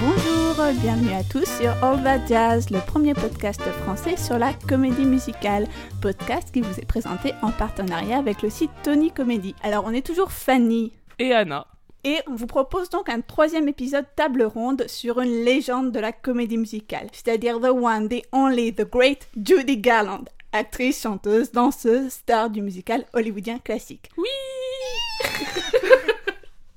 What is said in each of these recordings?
Bonjour, bienvenue à tous sur All That Jazz, le premier podcast français sur la comédie musicale. Podcast qui vous est présenté en partenariat avec le site Tony Comedy. Alors, on est toujours Fanny. Et Anna. Et on vous propose donc un troisième épisode table ronde sur une légende de la comédie musicale, c'est-à-dire the one, the only, the great Judy Garland, actrice, chanteuse, danseuse, star du musical hollywoodien classique. Oui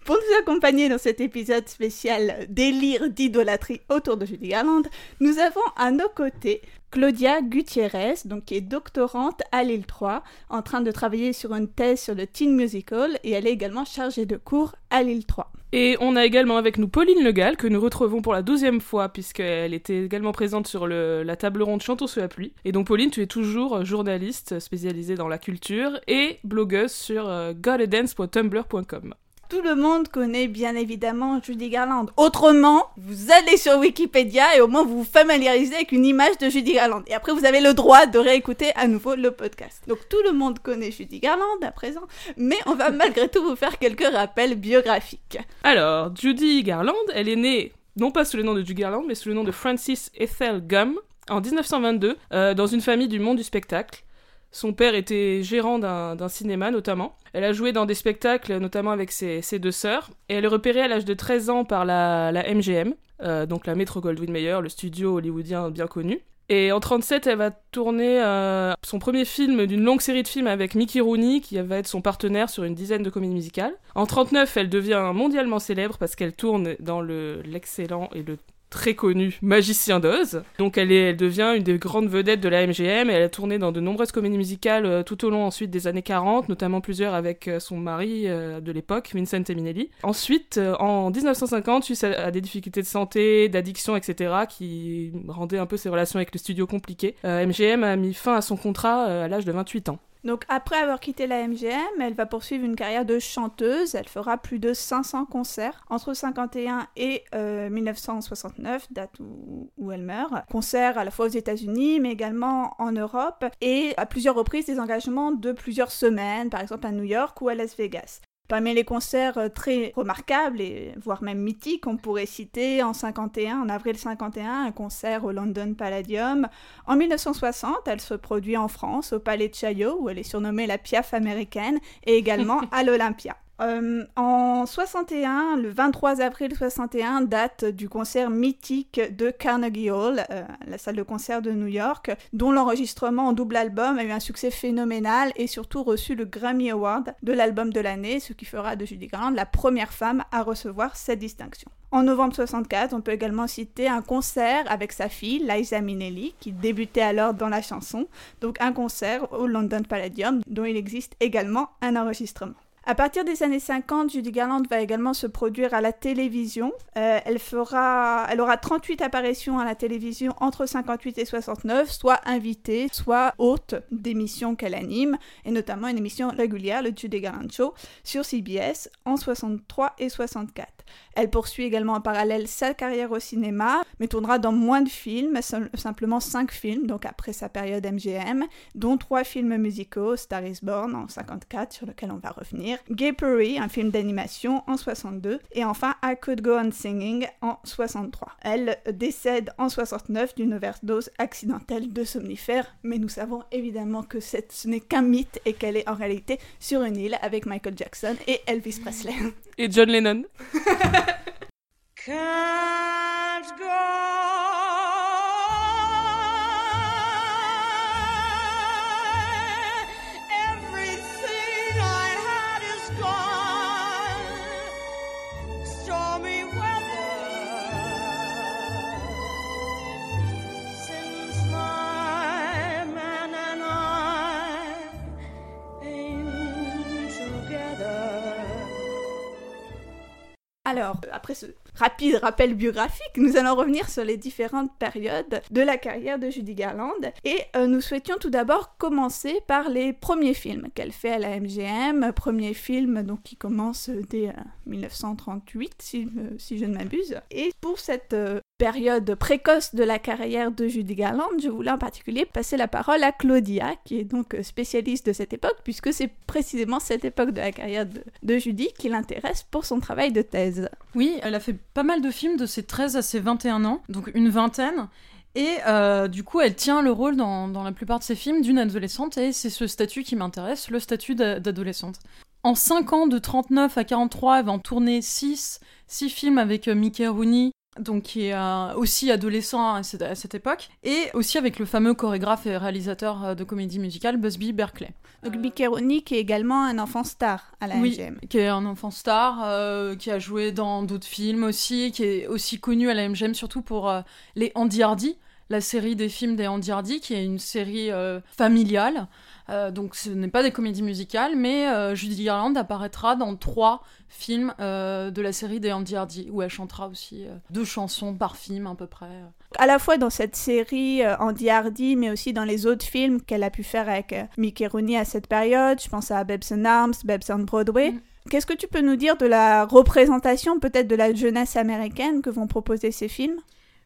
Pour nous accompagner dans cet épisode spécial délire d'idolâtrie autour de Judy Garland, nous avons à nos côtés Claudia Gutiérrez, donc qui est doctorante à Lille 3, en train de travailler sur une thèse sur le teen musical et elle est également chargée de cours à Lille 3. Et on a également avec nous Pauline Legal, que nous retrouvons pour la douzième fois, puisqu'elle était également présente sur la table ronde Chantons sous la pluie. Et donc Pauline, tu es toujours journaliste spécialisée dans la culture et blogueuse sur euh, godadance.tumblr.com. Tout le monde connaît bien évidemment Judy Garland. Autrement, vous allez sur Wikipédia et au moins vous vous familiarisez avec une image de Judy Garland. Et après, vous avez le droit de réécouter à nouveau le podcast. Donc tout le monde connaît Judy Garland à présent, mais on va malgré tout vous faire quelques rappels biographiques. Alors, Judy Garland, elle est née, non pas sous le nom de Judy Garland, mais sous le nom de Frances Ethel Gum, en 1922, euh, dans une famille du monde du spectacle. Son père était gérant d'un cinéma notamment. Elle a joué dans des spectacles, notamment avec ses, deux sœurs. Et elle est repérée à l'âge de 13 ans par la, MGM, euh, donc la Metro Goldwyn Mayer, le studio hollywoodien bien connu. Et en 37, elle va tourner euh, son premier film d'une longue série de films avec Mickey Rooney, qui va être son partenaire sur une dizaine de comédies musicales. En 39, elle devient mondialement célèbre parce qu'elle tourne dans le- l'excellent et le très connu Magicien d'Oz. Donc elle, est, elle devient une des grandes vedettes de la MGM et elle a tourné dans de nombreuses comédies musicales euh, tout au long ensuite des années 40, notamment plusieurs avec euh, son mari euh, de l'époque, Vincent Eminelli. Ensuite, en 1950, suite à, des difficultés de santé, d'addiction, etc., qui rendaient un peu ses relations avec le studio compliquées, MGM a mis fin à son contrat à l'âge de 28 ans. Donc après avoir quitté la MGM, elle va poursuivre une carrière de chanteuse. Elle fera plus de 500 concerts entre 51 et euh, 1969, date où, où elle meurt. Concerts à la fois aux États-Unis, mais également en Europe, et à plusieurs reprises des engagements de plusieurs semaines, par exemple à New York ou à Las Vegas. Parmi les concerts euh, très remarquables et voire même mythiques, on pourrait citer en 51, en avril 51, un concert au London Palladium. En 1960, elle se produit en France, au Palais de Chaillot, où elle est surnommée la Piaf américaine, et également à l'Olympia. Euh, en 61, le 23 avril 61, date du concert mythique de Carnegie Hall, euh, la salle de concert de New York, dont l'enregistrement en double album a eu un succès phénoménal et surtout reçu le Grammy Award de l'album de l'année, ce qui fera de Judy Garland la première femme à recevoir cette distinction. En novembre 64, on peut également citer un concert avec sa fille, Liza Minnelli, qui débutait alors dans la chanson, donc un concert au London Palladium, dont il existe également un enregistrement. À partir des années 50, Judy Garland va également se produire à la télévision. Euh, elle, fera, elle aura 38 apparitions à la télévision entre 58 et 69, soit invitée, soit hôte d'émissions qu'elle anime, et notamment une émission régulière, le Judy Garland Show, sur CBS en 63 et 64. Elle poursuit également en parallèle sa carrière au cinéma, mais tournera dans moins de films, sim- simplement 5 films, donc après sa période MGM, dont 3 films musicaux, Star is Born en 54, sur lequel on va revenir, Gay Perry, un film d'animation en 62, et enfin I Could Go On Singing en 63. Elle décède en 69 d'une overdose accidentelle de somnifères, mais nous savons évidemment que cette- ce n'est qu'un mythe et qu'elle est en réalité sur une île avec Michael Jackson et Elvis Presley. Et John Lennon. Can't go Alors, après ce rapide rappel biographique, nous allons revenir sur les différentes périodes de la carrière de Judy Garland. Et euh, nous souhaitions tout d'abord commencer par les premiers films qu'elle fait à la MGM. Premier film donc, qui commence dès euh, 1938, si, euh, si je ne m'abuse. Et pour cette euh, période précoce de la carrière de Judy Garland, je voulais en particulier passer la parole à Claudia, qui est donc euh, spécialiste de cette époque, puisque c'est précisément cette époque de la carrière de, Judy qui l'intéresse pour son travail de thèse. Oui, elle a fait pas mal de films de ses 13 à ses 21 ans, donc une vingtaine. Et euh, du coup, elle tient le rôle dans, la plupart de ses films d'une adolescente, et c'est ce statut qui m'intéresse, le statut d'a- d'adolescente. En 5 ans, de 39 à 43, elle va en tourner 6, 6 films avec euh, Mickey Rooney, donc qui est euh, aussi adolescent à cette, à cette époque, et aussi avec le fameux chorégraphe et réalisateur euh, de comédie musicale Busby Berkeley. Donc Mickey Rooney qui est également un enfant star à la Oui, MGM. qui est un enfant star, euh, qui a joué dans d'autres films aussi, qui est aussi connu à la MGM surtout pour euh, les Andy Hardy, la série des films des Andy Hardy, qui est une série euh, familiale. Euh, donc ce n'est pas des comédies musicales, mais euh, Judy Garland apparaîtra dans trois films euh, de la série des Andy Hardy, où elle chantera aussi deux chansons par film à peu près. À la fois dans cette série Andy Hardy, mais aussi dans les autres films qu'elle a pu faire avec Mickey Rooney à cette période. Je pense à Babes in Arms, Babes on Broadway. Mhm. Qu'est-ce que tu peux nous dire de la représentation peut-être de la jeunesse américaine que vont proposer ces films?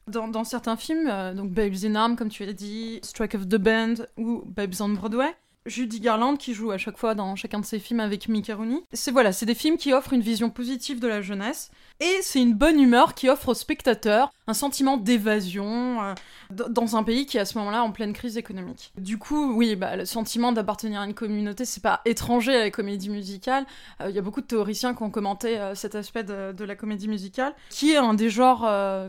Dans, dans certains films, euh, donc Babes in Arms, comme tu l'as dit, Strike of the Band ou Babes on Broadway, Judy Garland qui joue à chaque fois dans chacun de ses films avec Mickey Rooney. C'est voilà, c'est des films qui offrent une vision positive de la jeunesse et c'est une bonne humeur qui offre au spectateur un sentiment d'évasion euh, dans un pays qui est à ce moment-là en pleine crise économique. Du coup, oui, bah, le sentiment d'appartenir à une communauté, c'est pas étranger à la comédie musicale. Euh, Il y a beaucoup de théoriciens qui ont commenté euh, cet aspect de, la comédie musicale, qui est un des genres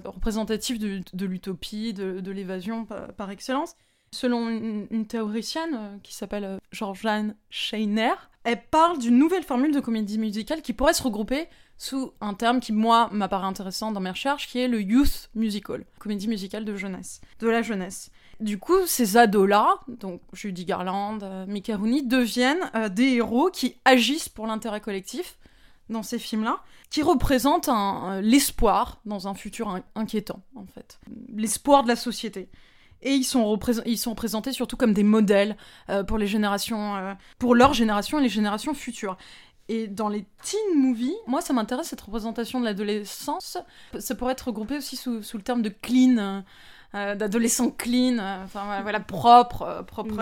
représentatifs de, l'utopie, de, l'évasion par excellence. Selon une, théoricienne euh, qui s'appelle euh, Georgiane Scheiner, elle parle d'une nouvelle formule de comédie musicale qui pourrait se regrouper sous un terme qui, moi, m'apparaît intéressant dans mes recherches, qui est le youth musical, comédie musicale de jeunesse, de la jeunesse. Du coup, ces ados-là, donc Judy Garland, euh, Mickey Rooney, deviennent euh, des héros qui agissent pour l'intérêt collectif dans ces films-là, qui représentent l'espoir dans un futur in- inquiétant, en fait. L'espoir de la société. Et ils sont, ils sont présentés surtout comme des modèles euh, pour les générations, euh, pour leur génération et les générations futures. Et dans les teen movies, moi ça m'intéresse cette représentation de l'adolescence. Ça pourrait être regroupé aussi sous, sous le terme de clean, euh, d'adolescent clean, enfin voilà, propre, propre.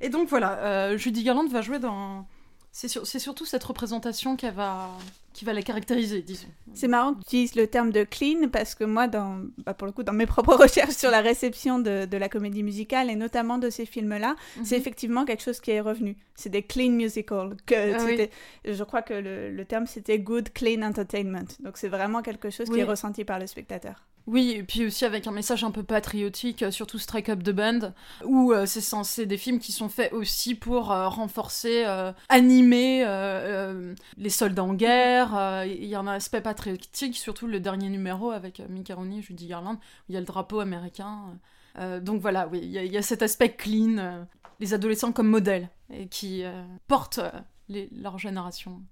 Et donc voilà, Judy Garland va jouer dans. C'est sur- c'est surtout cette représentation qu'elle va, qui va la caractériser, disons. C'est marrant que tu utilises le terme de clean parce que moi, dans, bah, pour le coup, dans mes propres recherches sur la réception de, de la comédie musicale et notamment de ces films-là, c'est Mhm. effectivement quelque chose qui est revenu. C'est des clean musicals. Que Ah oui. Je crois que le, le terme c'était good clean entertainment. Donc c'est vraiment quelque chose qui est ressenti par le spectateur. Oui, et puis aussi avec un message un peu patriotique, euh, surtout Strike Up the Band, où euh, c'est censé des films qui sont faits aussi pour euh, renforcer, animer les soldats en guerre. Il y a un aspect patriotique, surtout le dernier numéro avec Rooney et Judy Garland, où il y a le drapeau américain. Donc voilà, oui, il y, a- cet aspect clean, les adolescents comme modèles, et qui portent leur génération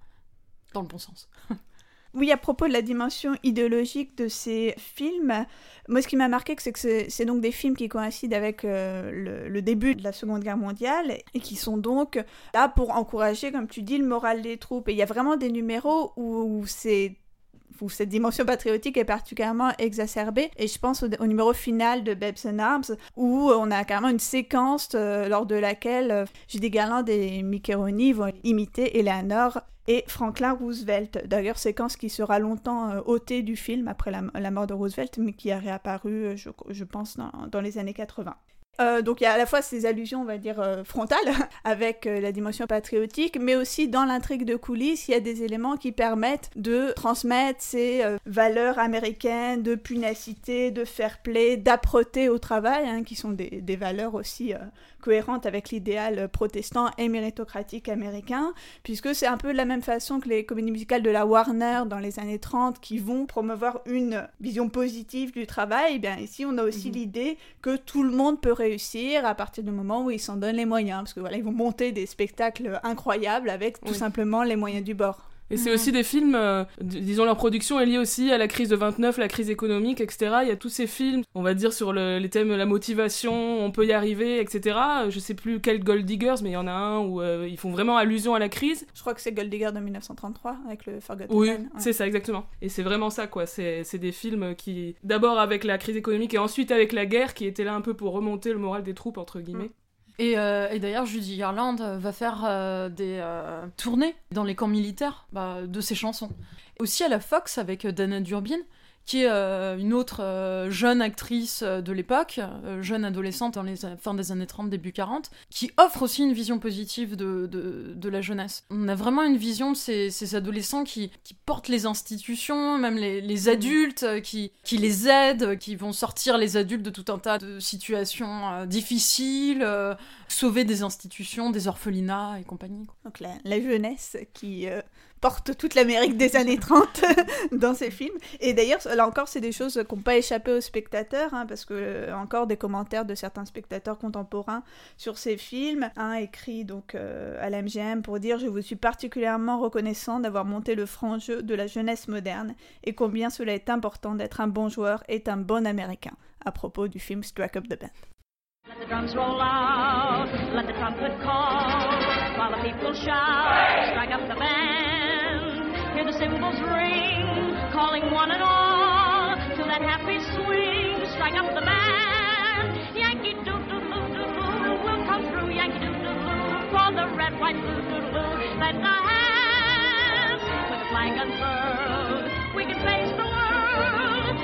dans le bon sens. Oui, à propos de la dimension idéologique de ces films, moi ce qui m'a marqué, c'est que c'est donc des films qui coïncident avec euh, le, début de la Seconde Guerre mondiale et qui sont donc là pour encourager, comme tu dis, le moral des troupes. Et il y a vraiment des numéros où, c'est cette dimension patriotique est particulièrement exacerbée. Et je pense au, numéro final de Babes in Arms, où on a carrément une séquence euh, lors de laquelle euh, Judy Garland et Mickey Rooney vont imiter Eleanor et Franklin Roosevelt. D'ailleurs, séquence qui sera longtemps euh, ôtée du film après la, mort de Roosevelt, mais qui a réapparu, euh, je, pense, dans, dans les années 80. Euh, donc il y a à la fois ces allusions, on va dire, euh, frontales, avec euh, la dimension patriotique, mais aussi dans l'intrigue de coulisses, il y a des éléments qui permettent de transmettre ces valeurs américaines de punacité, de fair play, d'âpreté au travail, hein, qui sont des, des valeurs aussi cohérentes avec l'idéal protestant et méritocratique américain, puisque c'est un peu de la même façon que les comédies musicales de la Warner dans les années 30 qui vont promouvoir une vision positive du travail, eh bien ici on a aussi Mhm. l'idée que tout le monde peut réussir à partir du moment où ils s'en donnent les moyens, parce que voilà, ils vont monter des spectacles incroyables avec tout Oui. simplement les moyens du bord. Et c'est Mhm. aussi des films, euh, disons, leur production est liée aussi à la crise de 29, la crise économique, etc. Il y a tous ces films, on va dire, sur le- les thèmes la motivation, on peut y arriver, etc. Je sais plus quel Gold Diggers, mais il y en a un où euh, ils font vraiment allusion à la crise. Je crois que c'est Gold Digger de 1933 avec le Forgotten Oui, ouais. c'est ça, exactement. Et c'est vraiment ça, quoi. C'est c'est des films qui, d'abord avec la crise économique et ensuite avec la guerre, qui étaient là un peu pour remonter le moral des troupes, entre guillemets. Et, euh, et d'ailleurs, Judy Garland euh, va faire euh, des tournées dans les camps militaires bah, de ses chansons. Aussi à la Fox avec Dana Durbin, qui est euh, une autre euh, jeune actrice euh, de l'époque, jeune adolescente dans les des années 30, début 40, qui offre aussi une vision positive de, de, de la jeunesse. On a vraiment une vision de ces, ces adolescents qui, qui portent les institutions, même les, les adultes, qui, qui les aident, qui vont sortir les adultes de tout un tas de situations difficiles, sauver des institutions, des orphelinats et compagnie. quoi. Donc la, la jeunesse qui porte toute l'Amérique des années 30 dans ces films. Et d'ailleurs, là encore, c'est des choses qui n'ont pas échappé aux spectateurs, hein, parce que euh, encore des commentaires de certains spectateurs contemporains sur ces films. Un écrit donc euh, à la MGM pour dire Je vous suis particulièrement reconnaissant d'avoir monté le franc jeu de la jeunesse moderne et combien cela est important d'être un bon joueur et un bon Américain à propos du film Strike Up the Band. Let the drums roll out, let the trumpet call, while the people shout, strike up the band. The cymbals ring, calling one and all to that happy swing, strike up the band. Yankee doodle Yankee for the red, white, with flag we can face the world.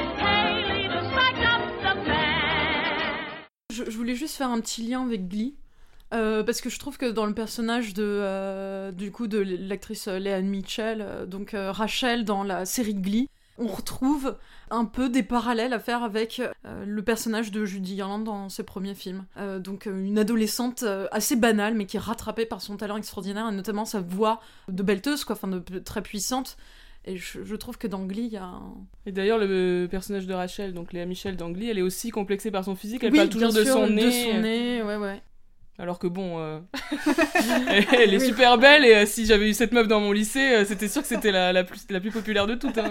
Up the band. Je, je voulais juste faire un petit lien avec Glee. Euh, parce que je trouve que dans le personnage de euh, du coup de l'actrice euh, Léane Mitchell, donc euh, Rachel dans la série Glee, on retrouve un peu des parallèles à faire avec le personnage de Judy Garland dans ses premiers films. Donc une adolescente assez banale mais qui est rattrapée par son talent extraordinaire et notamment sa voix de belleteuse quoi, enfin de, de- très puissante. Et je, je trouve que dans Glee il y a un... Et d'ailleurs, le personnage de Rachel, donc Léa Michel d'Angly, elle est aussi complexée par son physique. Elle Oui, parle toujours de sûr, son nez. de son nez, ouais ouais. Alors que bon, euh, elle, elle est super belle et euh, si j'avais eu cette meuf dans mon lycée, euh, c'était sûr que c'était la, la, plus, la plus populaire de toutes. hein.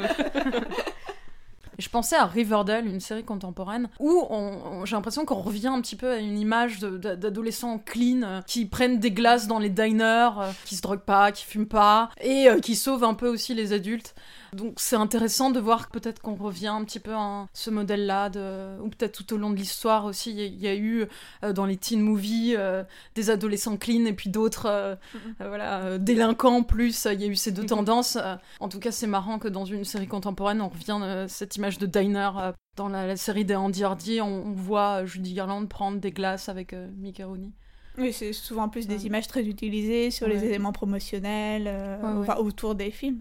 Et je pensais à Riverdale, une série contemporaine, où on- on- j'ai l'impression qu'on revient un petit peu à une image d'adolescents clean, euh, qui prennent des glaces dans les diners, euh, qui se droguent pas, qui fument pas, et euh, qui sauvent un peu aussi les adultes. Donc c'est intéressant de voir que peut-être qu'on revient un petit peu à ce modèle-là, de... ou peut-être tout au long de l'histoire aussi, il y, a- il y a eu euh, dans les teen movies euh, des adolescents clean et puis d'autres euh, euh, voilà, euh, délinquants plus, il y a eu ces deux tendances. en tout cas c'est marrant que dans une série contemporaine on revient à cette image de diner. dans la, la série des Andy Hardy, on, on voit Judy Garland prendre des glaces avec Mickey Rooney. Oui, c'est souvent plus des Ouais. images très utilisées sur les éléments promotionnels, euh, Ouais, ouais. enfin, autour des films.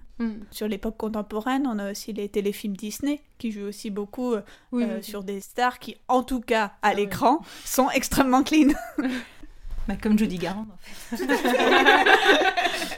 Sur l'époque contemporaine, on a aussi les téléfilms Disney qui jouent aussi beaucoup euh, Oui, euh, oui. sur des stars qui, en tout cas à Ah ouais. l'écran, sont extrêmement clean. Bah, comme Judy Garland, en fait.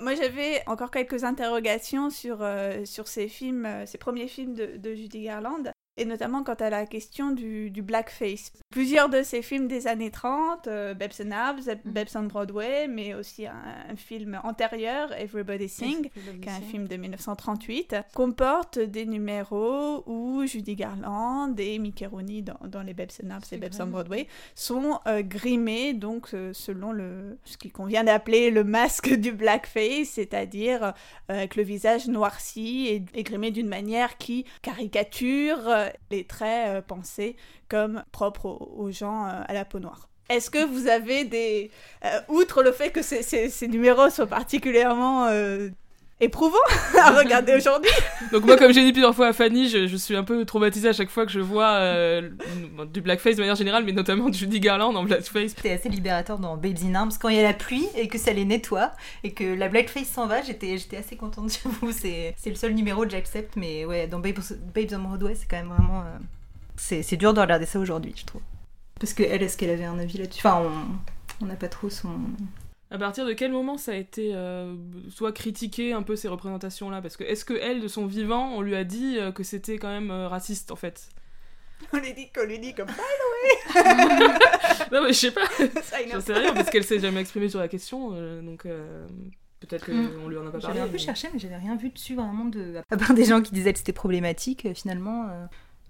Moi, j'avais encore quelques interrogations sur, euh, sur ces films, euh, ces premiers films de Judy Garland, et notamment quant à la question du, du blackface. Plusieurs de ces films des années 30, euh, Babes and Abs, Babes on Broadway, mais aussi un, un film antérieur, Everybody Sing, qui est un film de 1938, comporte des numéros où Judy Garland et Mickey Rooney dans, dans les Babes and Abs et Babes on. Broadway sont euh, grimés, donc euh, selon le, ce qu'il convient d'appeler le masque du blackface, c'est-à-dire euh, avec le visage noirci et, et grimé d'une manière qui caricature les traits euh, pensés comme propres aux, gens euh, à la peau noire. Est-ce que vous avez des... euh, outre le fait que ces, numéros soient particulièrement éprouvants à regarder aujourd'hui, Donc moi, comme j'ai dit plusieurs fois à Fanny, je, je suis un peu traumatisée à chaque fois que je vois euh, du blackface de manière générale, mais notamment Judy Garland en blackface. C'était assez libérateur dans Babes in Arms quand il y a la pluie et que ça les nettoie et que la blackface s'en va. J'étais, j'étais assez contente, j'avoue. C'est, c'est le seul numéro que j'accepte, mais ouais, dans Babes, Babes on Broadway, c'est quand même vraiment. euh, c'est, c'est dur de regarder ça aujourd'hui, je trouve. Parce que elle, est-ce qu'elle avait un avis là-dessus? Enfin, on n'a pas trop son. À partir de quel moment ça a été euh, soit critiqué un peu ces représentations-là? Parce que est-ce que elle, de son vivant, on lui a dit euh, que c'était quand même euh, raciste en fait? On lui dit qu'on lui dit comme Non mais je sais pas, j'en sais rien parce qu'elle s'est jamais exprimée sur la question, euh, donc. euh, Peut-être Mm. qu'on lui en a pas J'avais parlé. un peu mais- cherché, mais j'avais rien vu dessus vraiment de. À part des gens qui disaient que c'était problématique, euh, finalement.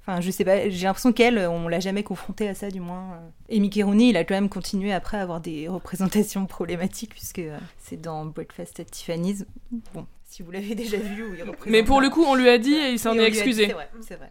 Enfin, je sais pas, j'ai l'impression qu'elle, on l'a jamais confrontée à ça, du moins. euh. Et Mickey Rooney, il a quand même continué après à avoir des représentations problématiques, puisque euh, c'est dans Breakfast at Tiffany's. Bon, si vous l'avez déjà vu, où il représente. Mais pour le coup, on lui a dit et il s'en est excusé. C'est vrai, c'est vrai.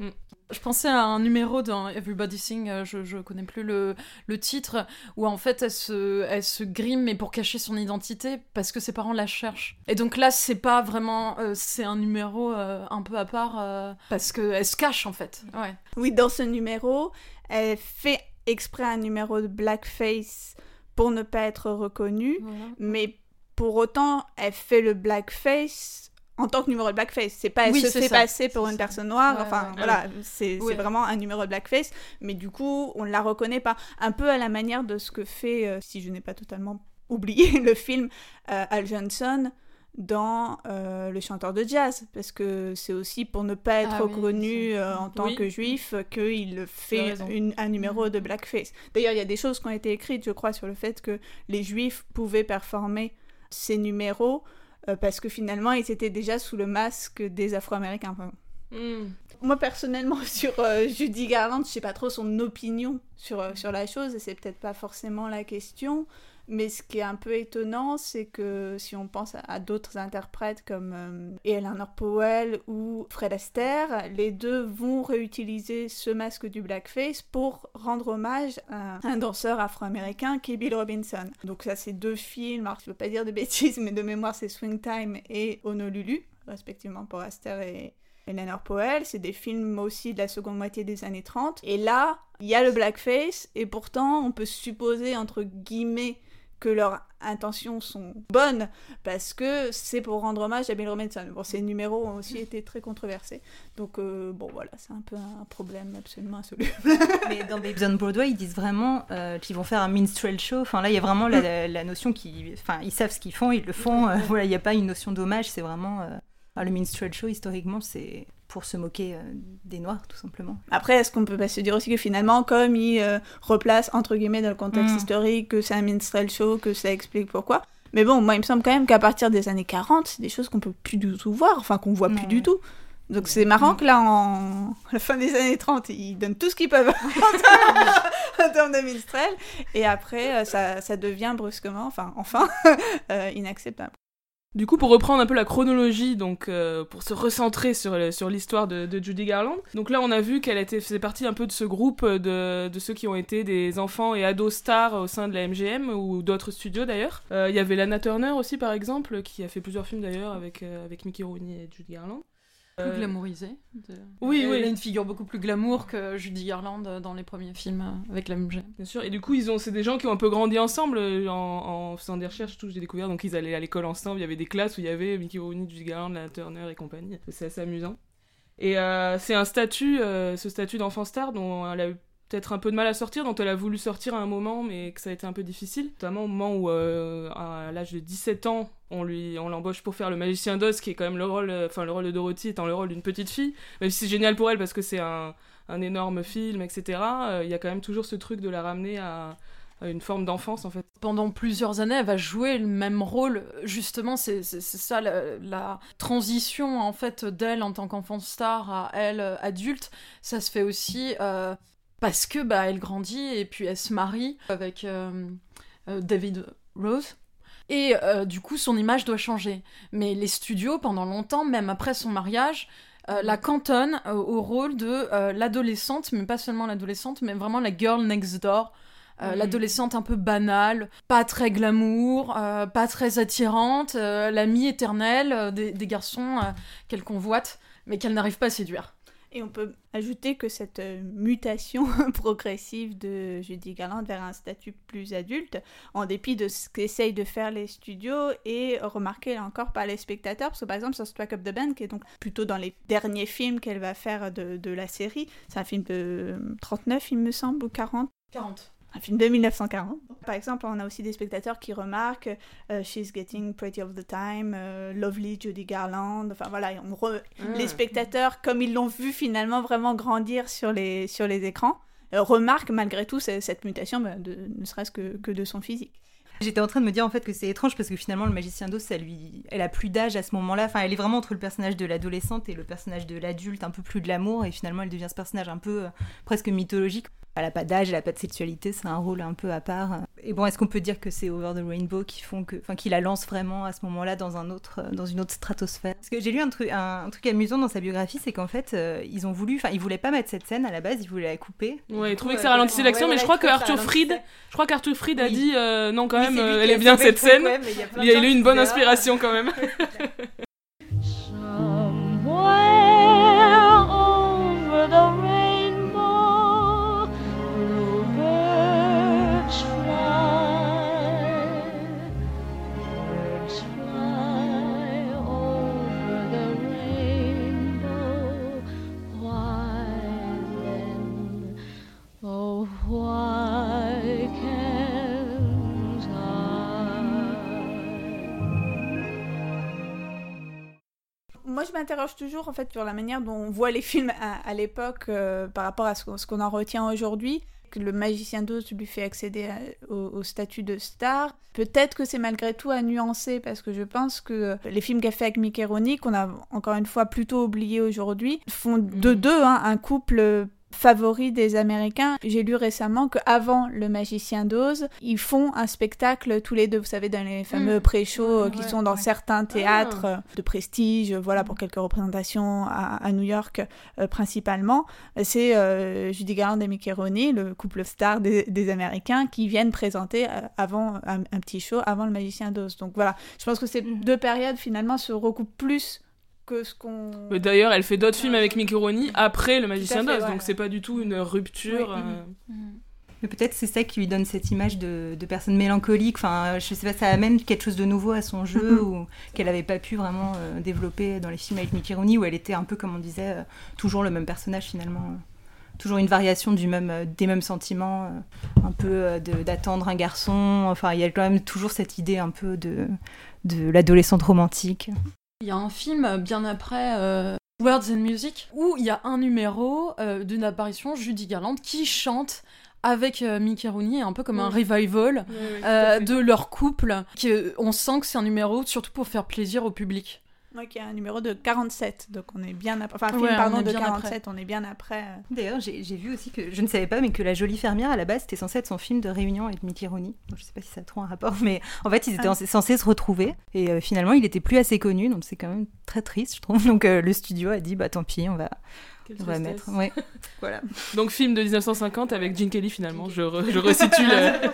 Je pensais à un numéro dans Everybody Sing, euh, je, je connais plus le, le titre, où en fait elle se, elle se grime mais pour cacher son identité parce que ses parents la cherchent. Et donc là, c'est pas vraiment. euh, c'est un numéro euh, un peu à part euh, parce qu'elle se cache en fait. Ouais. Oui, dans ce numéro, elle fait exprès un numéro de blackface pour ne pas être reconnue, mais pour autant, elle fait le blackface en tant que numéro de blackface. C'est pas elle Oui, se fait ça. passer pour une ça. personne noire. Ouais, enfin, ouais. voilà, c'est Ouais. vraiment un numéro de blackface, mais du coup, on ne la reconnaît pas. Un peu à la manière de ce que fait, euh, si je n'ai pas totalement oublié, le film euh, Al Johnson dans euh, Le chanteur de jazz, parce que c'est aussi pour ne pas être Ah reconnu en tant Oui. que juif qu'il fait une- un numéro de blackface. D'ailleurs, il y a des choses qui ont été écrites, je crois, sur le fait que les juifs pouvaient performer ces numéros euh, parce que finalement, ils étaient déjà sous le masque des Afro-Américains. Enfin, Mm. moi, personnellement, sur euh, Judy Garland, je sais pas trop son opinion sur, euh, sur la chose, et c'est peut-être pas forcément la question. Mais ce qui est un peu étonnant, c'est que si on pense à, d'autres interprètes comme euh, Eleanor Powell ou Fred Astaire, les deux vont réutiliser ce masque du blackface pour rendre hommage à un danseur afro-américain qui est Bill Robinson. Donc ça, c'est deux films, alors je veux pas dire de bêtises, mais de mémoire, c'est Swing Time et Honolulu, respectivement pour Astaire et, Eleanor Powell, c'est des films aussi de la seconde moitié des années 30. Et là, il y a le blackface, et pourtant, on peut supposer, entre guillemets, que leurs intentions sont bonnes, parce que c'est pour rendre hommage à Bill Robinson. Bon, ces numéros ont aussi été très controversés. Donc, euh, bon, voilà, c'est un peu un problème absolument insoluble. Mais dans Babes on Broadway, ils disent vraiment euh, qu'ils vont faire un minstrel show. Enfin, là, il y a vraiment la, la- la notion qui. Enfin, ils savent ce qu'ils font, ils le font. Euh, voilà, il n'y a pas une notion d'hommage, c'est vraiment. Le minstrel show, historiquement, c'est pour se moquer euh, des Noirs, tout simplement. Après, est-ce qu'on peut pas se dire aussi que finalement, comme il euh, replace entre guillemets dans le contexte Mm. historique, que c'est un minstrel show, que ça explique pourquoi. Mais bon, moi, il me semble quand même qu'à partir des années 40, c'est des choses qu'on peut plus du tout voir, enfin qu'on voit plus du tout. Donc c'est marrant que là, en à la fin des années 30, ils donnent tout ce qu'ils peuvent en termes- de minstrel, et après, euh, ça, ça devient brusquement, enfin, enfin, euh, inacceptable. Du coup, pour reprendre un peu la chronologie, donc euh, pour se recentrer sur, sur l'histoire de, de Judy Garland. Donc là, on a vu qu'elle était faisait partie un peu de ce groupe de, de ceux qui ont été des enfants et ados stars au sein de la MGM ou d'autres studios d'ailleurs. Euh, Il y avait Lana Turner aussi, par exemple, qui a fait plusieurs films d'ailleurs avec, euh, avec Mickey Rooney et Judy Garland. Plus Euh, glamourisée. de- Oui, elle oui. a une figure beaucoup plus glamour que Judy Garland euh, dans les premiers films euh, avec la MGM. Bien sûr, et du coup, ils ont, c'est des gens qui ont un peu grandi ensemble euh, en, en faisant des recherches. Tout, j'ai découvert, donc ils allaient à l'école ensemble. Il y avait des classes où il y avait Mickey Rooney, Judy Garland, Lana Turner et compagnie. C'est assez amusant. Et euh, c'est un statut, euh, ce statut d'enfant star dont elle a eu peut-être un peu de mal à sortir, dont elle a voulu sortir à un moment, mais que ça a été un peu difficile. Notamment au moment où, euh, à l'âge de 17 ans, on lui, on l'embauche pour faire le magicien d'Oz, qui est quand même le rôle, euh, enfin le rôle de Dorothy étant le rôle d'une petite fille. Même si c'est génial pour elle parce que c'est un, un énorme film, etc. euh, Il y a quand même toujours ce truc de la ramener à, une forme d'enfance en fait. Pendant plusieurs années, elle va jouer le même rôle. Justement, c'est ça la, la transition en fait d'elle en tant qu'enfant star à elle adulte. Ça se fait aussi parce que bah elle grandit et puis elle se marie avec euh, euh, David Rose. Et euh, du coup, son image doit changer. Mais les studios, pendant longtemps, même après son mariage, euh, la cantonnent euh, au rôle de euh, l'adolescente, mais pas seulement l'adolescente, mais vraiment la girl next door. Mhm. L'adolescente un peu banale, pas très glamour, pas très attirante, l'amie éternelle des, des garçons qu'elle convoite, mais qu'elle n'arrive pas à séduire. Et on peut ajouter que cette euh, mutation progressive de Judy Garland vers un statut plus adulte, en dépit de ce qu'essayent de faire les studios, est remarquée encore par les spectateurs, parce que par exemple sur Strike Up the Band, qui est donc plutôt dans les derniers films qu'elle va faire de, de la série, c'est un film de 39 il me semble, ou 40, 40. Un film de 1940. Par exemple, on a aussi des spectateurs qui remarquent euh, She's Getting Pretty of the Time, euh, Lovely Judy Garland, enfin voilà, on re- les spectateurs, comme ils l'ont vu finalement vraiment grandir sur les, sur les écrans, euh, remarquent malgré tout ce- cette mutation, bah, de, ne serait-ce que, que de son physique. J'étais en train de me dire en fait que c'est étrange parce que finalement le magicien d'Oz, ça lui, elle a plus d'âge à ce moment-là. Enfin, elle est vraiment entre le personnage de l'adolescente et le personnage de l'adulte, un peu plus de l'amour, et finalement elle devient ce personnage un peu euh, presque mythologique. Elle a pas d'âge, elle a pas de sexualité, c'est un rôle un peu à part. Et bon, est-ce qu'on peut dire que c'est Over the Rainbow qui font que, enfin, qui la lance vraiment à ce moment-là dans un autre, euh, dans une autre stratosphère? Parce que j'ai lu un truc, un, un truc amusant dans sa biographie, c'est qu'en fait, euh, ils ont voulu, enfin, ils voulaient pas mettre cette scène à la base, ils voulaient la couper. Ouais, du il trouvait coup, que ça euh, ralentissait ouais, l'action, mais je crois que Arthur Fried, je crois qu'Arthur Fried a Oui. dit euh, non quand même, euh, elle est bien cette scène. il y a Il a, eu une bonne inspiration quand même. je m'interroge toujours en fait sur la manière dont on voit les films à, à l'époque euh, par rapport à ce, qu'on- ce qu'on en retient aujourd'hui. Que le magicien d'Oz lui fait accéder à- au, au statut de star. Peut-être que c'est malgré tout à nuancer parce que je pense que les films qu'a fait avec Mickey Rooney, qu'on a encore une fois plutôt oublié aujourd'hui, font de Mhm. deux hein, un couple favori des Américains. J'ai lu récemment qu'avant Le Magicien d'Oz, ils font un spectacle tous les deux, vous savez, dans les fameux Mm. pré-shows euh, qui Ouais, sont dans ouais. certains théâtres euh, de prestige, euh, voilà, pour quelques représentations à, à New York euh, principalement. C'est euh, Judy Garland et Mickey Rooney, le couple star des, des Américains, qui viennent présenter avant un, un petit show, avant Le Magicien d'Oz. Donc voilà, je pense que ces Mhm. deux périodes finalement se recoupent plus que ce qu'on... Mais D'ailleurs, elle fait d'autres films avec Mickey Rooney après Le Magicien d'Oz, ouais. donc c'est pas du tout une rupture. Oui, euh, Mais peut-être c'est ça qui lui donne cette image de, de personne mélancolique. Enfin, je sais pas, ça amène quelque chose de nouveau à son jeu ou qu'elle avait pas pu vraiment euh, développer dans les films avec Mickey Rooney où elle était un peu, comme on disait, euh, toujours le même personnage finalement. Toujours une variation du même, euh, des mêmes sentiments, euh, un peu euh, d'attendre un garçon. Enfin, il y a quand même toujours cette idée un peu de, de l'adolescente romantique. Il y a un film bien après euh, Words and Music où il y a un numéro euh, d'une apparition Judy Garland qui chante avec euh, Mickey Rooney, un peu comme un revival de leur couple. Qui, on sent que c'est un numéro surtout pour faire plaisir au public. Ouais, qui est un numéro de 47, donc on est bien après... Enfin, un film, Ouais, pardon, de bien 47, on est bien après... euh, D'ailleurs, j'ai vu aussi que je ne savais pas, mais que La Jolie Fermière, à la base, c'était censé être son film de réunion avec Mickey Rooney. Bon, je sais pas si ça a trop un rapport, mais en fait, ils étaient Ah. en- censés se retrouver. Et euh, finalement, il était plus assez connu, donc c'est quand même très triste, je trouve. Donc euh, le studio a dit, bah tant pis, on va, Quelle on va mettre. Ouais. voilà. Donc film de 1950 avec Gene Kelly finalement, je, re- je resitue le...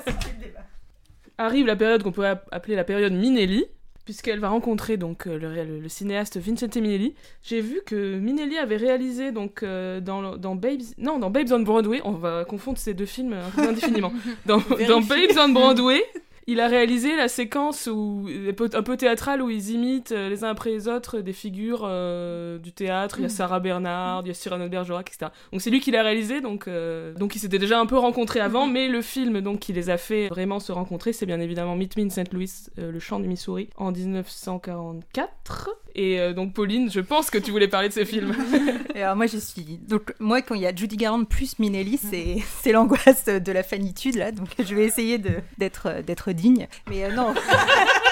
Arrive la période qu'on pourrait app- appeler la période Minelli, puisqu'elle va rencontrer donc euh, le, le- le cinéaste Vincente Minelli. J'ai vu que Minelli avait réalisé donc euh, dans, dans Babes non dans Babes on Broadway, on va confondre ces deux films euh, indéfiniment. Dans, dans Babes on Broadway, il a réalisé la séquence où un peu, un peu théâtrale où ils imitent euh, les uns après les autres des figures euh, du théâtre. Il y a Sarah Bernard, il y a Cyrano de Bergerac, etc. Donc c'est lui qui l'a réalisé, donc donc, donc ils s'étaient déjà un peu rencontrés avant, mais le film donc qui les a fait vraiment se rencontrer, c'est bien évidemment Meet Me in St. Louis, euh, le chant du Missouri, en 1944. Et euh, donc Pauline, je pense que tu voulais parler de ce film. Et alors moi, je suis. Donc, moi, quand il y a Judy Garland plus Minelli, c'est c'est l'angoisse de la fanitude, là. Donc, je vais essayer de- d'être d'être digne. Mais euh, non.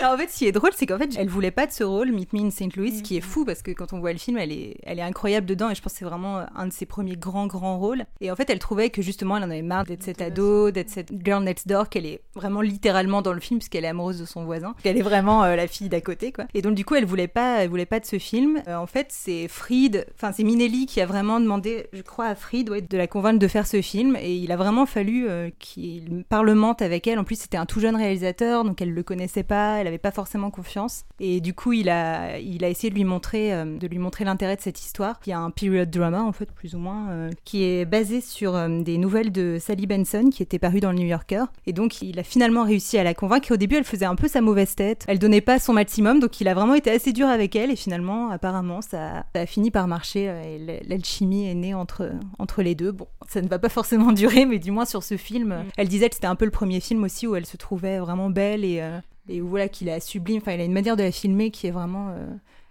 Alors, en fait, ce qui est drôle, c'est qu'en fait, elle voulait pas de ce rôle, Meet Me in St. Louis, qui est fou parce que quand on voit le film, elle est, elle est incroyable dedans et je pense que c'est vraiment un de ses premiers grands, grands rôles. Et en fait, elle trouvait que justement, elle en avait marre d'être cette ado, d'être cette girl next door, qu'elle est vraiment littéralement dans le film puisqu'elle est amoureuse de son voisin, qu'elle est vraiment euh, la fille d'à côté, quoi. Et donc, du coup, elle voulait pas, elle voulait pas de ce film. Euh, en fait, c'est Fried, enfin, c'est Minelli qui a vraiment demandé, je crois, à Fried, ouais, de la convaincre de faire ce film et il a vraiment fallu euh, qu'il parlemente avec elle. En plus, c'était un tout jeune réalisateur, donc elle le connaissait pas, elle avait pas forcément confiance. Et du coup, il a, il a essayé de lui montrer, euh, de lui montrer l'intérêt de cette histoire. Il y a un period drama, en fait, plus ou moins, euh, qui est basé sur euh, des nouvelles de Sally Benson qui étaient parues dans le New Yorker. Et donc, il a finalement réussi à la convaincre. Et au début, elle faisait un peu sa mauvaise tête. Elle donnait pas son maximum, donc il a vraiment été assez dur avec elle. Et finalement, apparemment, ça, ça a fini par marcher. Et l'alchimie est née entre, entre les deux. Bon, ça ne va pas forcément durer, mais du moins sur ce film, euh, elle disait que c'était un peu le premier film aussi où elle se trouvait vraiment belle et, euh, et voilà qu'il a sublime. Enfin, il a une manière de la filmer qui est vraiment euh,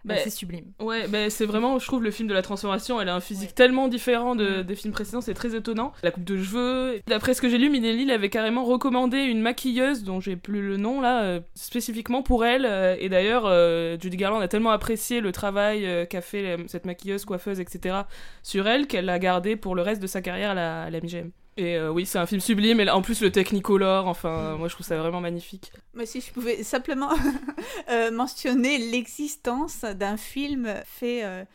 Bah, assez sublime. Ouais, ben c'est vraiment, je trouve, le film de la transformation. Elle a un physique tellement différent de- des films précédents, c'est très étonnant. La coupe de cheveux. D'après ce que j'ai lu, Minelli avait carrément recommandé une maquilleuse, dont j'ai plus le nom là, euh, spécifiquement pour elle. euh, et d'ailleurs, euh, Judy Garland a tellement apprécié le travail qu'a fait cette maquilleuse, coiffeuse, etc. sur elle qu'elle l'a gardé pour le reste de sa carrière à la, à la MGM. Et euh, oui, c'est un film sublime. Et là, en plus, le Technicolor, enfin, moi je trouve ça vraiment magnifique. Mais si je pouvais simplement euh, mentionner l'existence d'un film fait euh,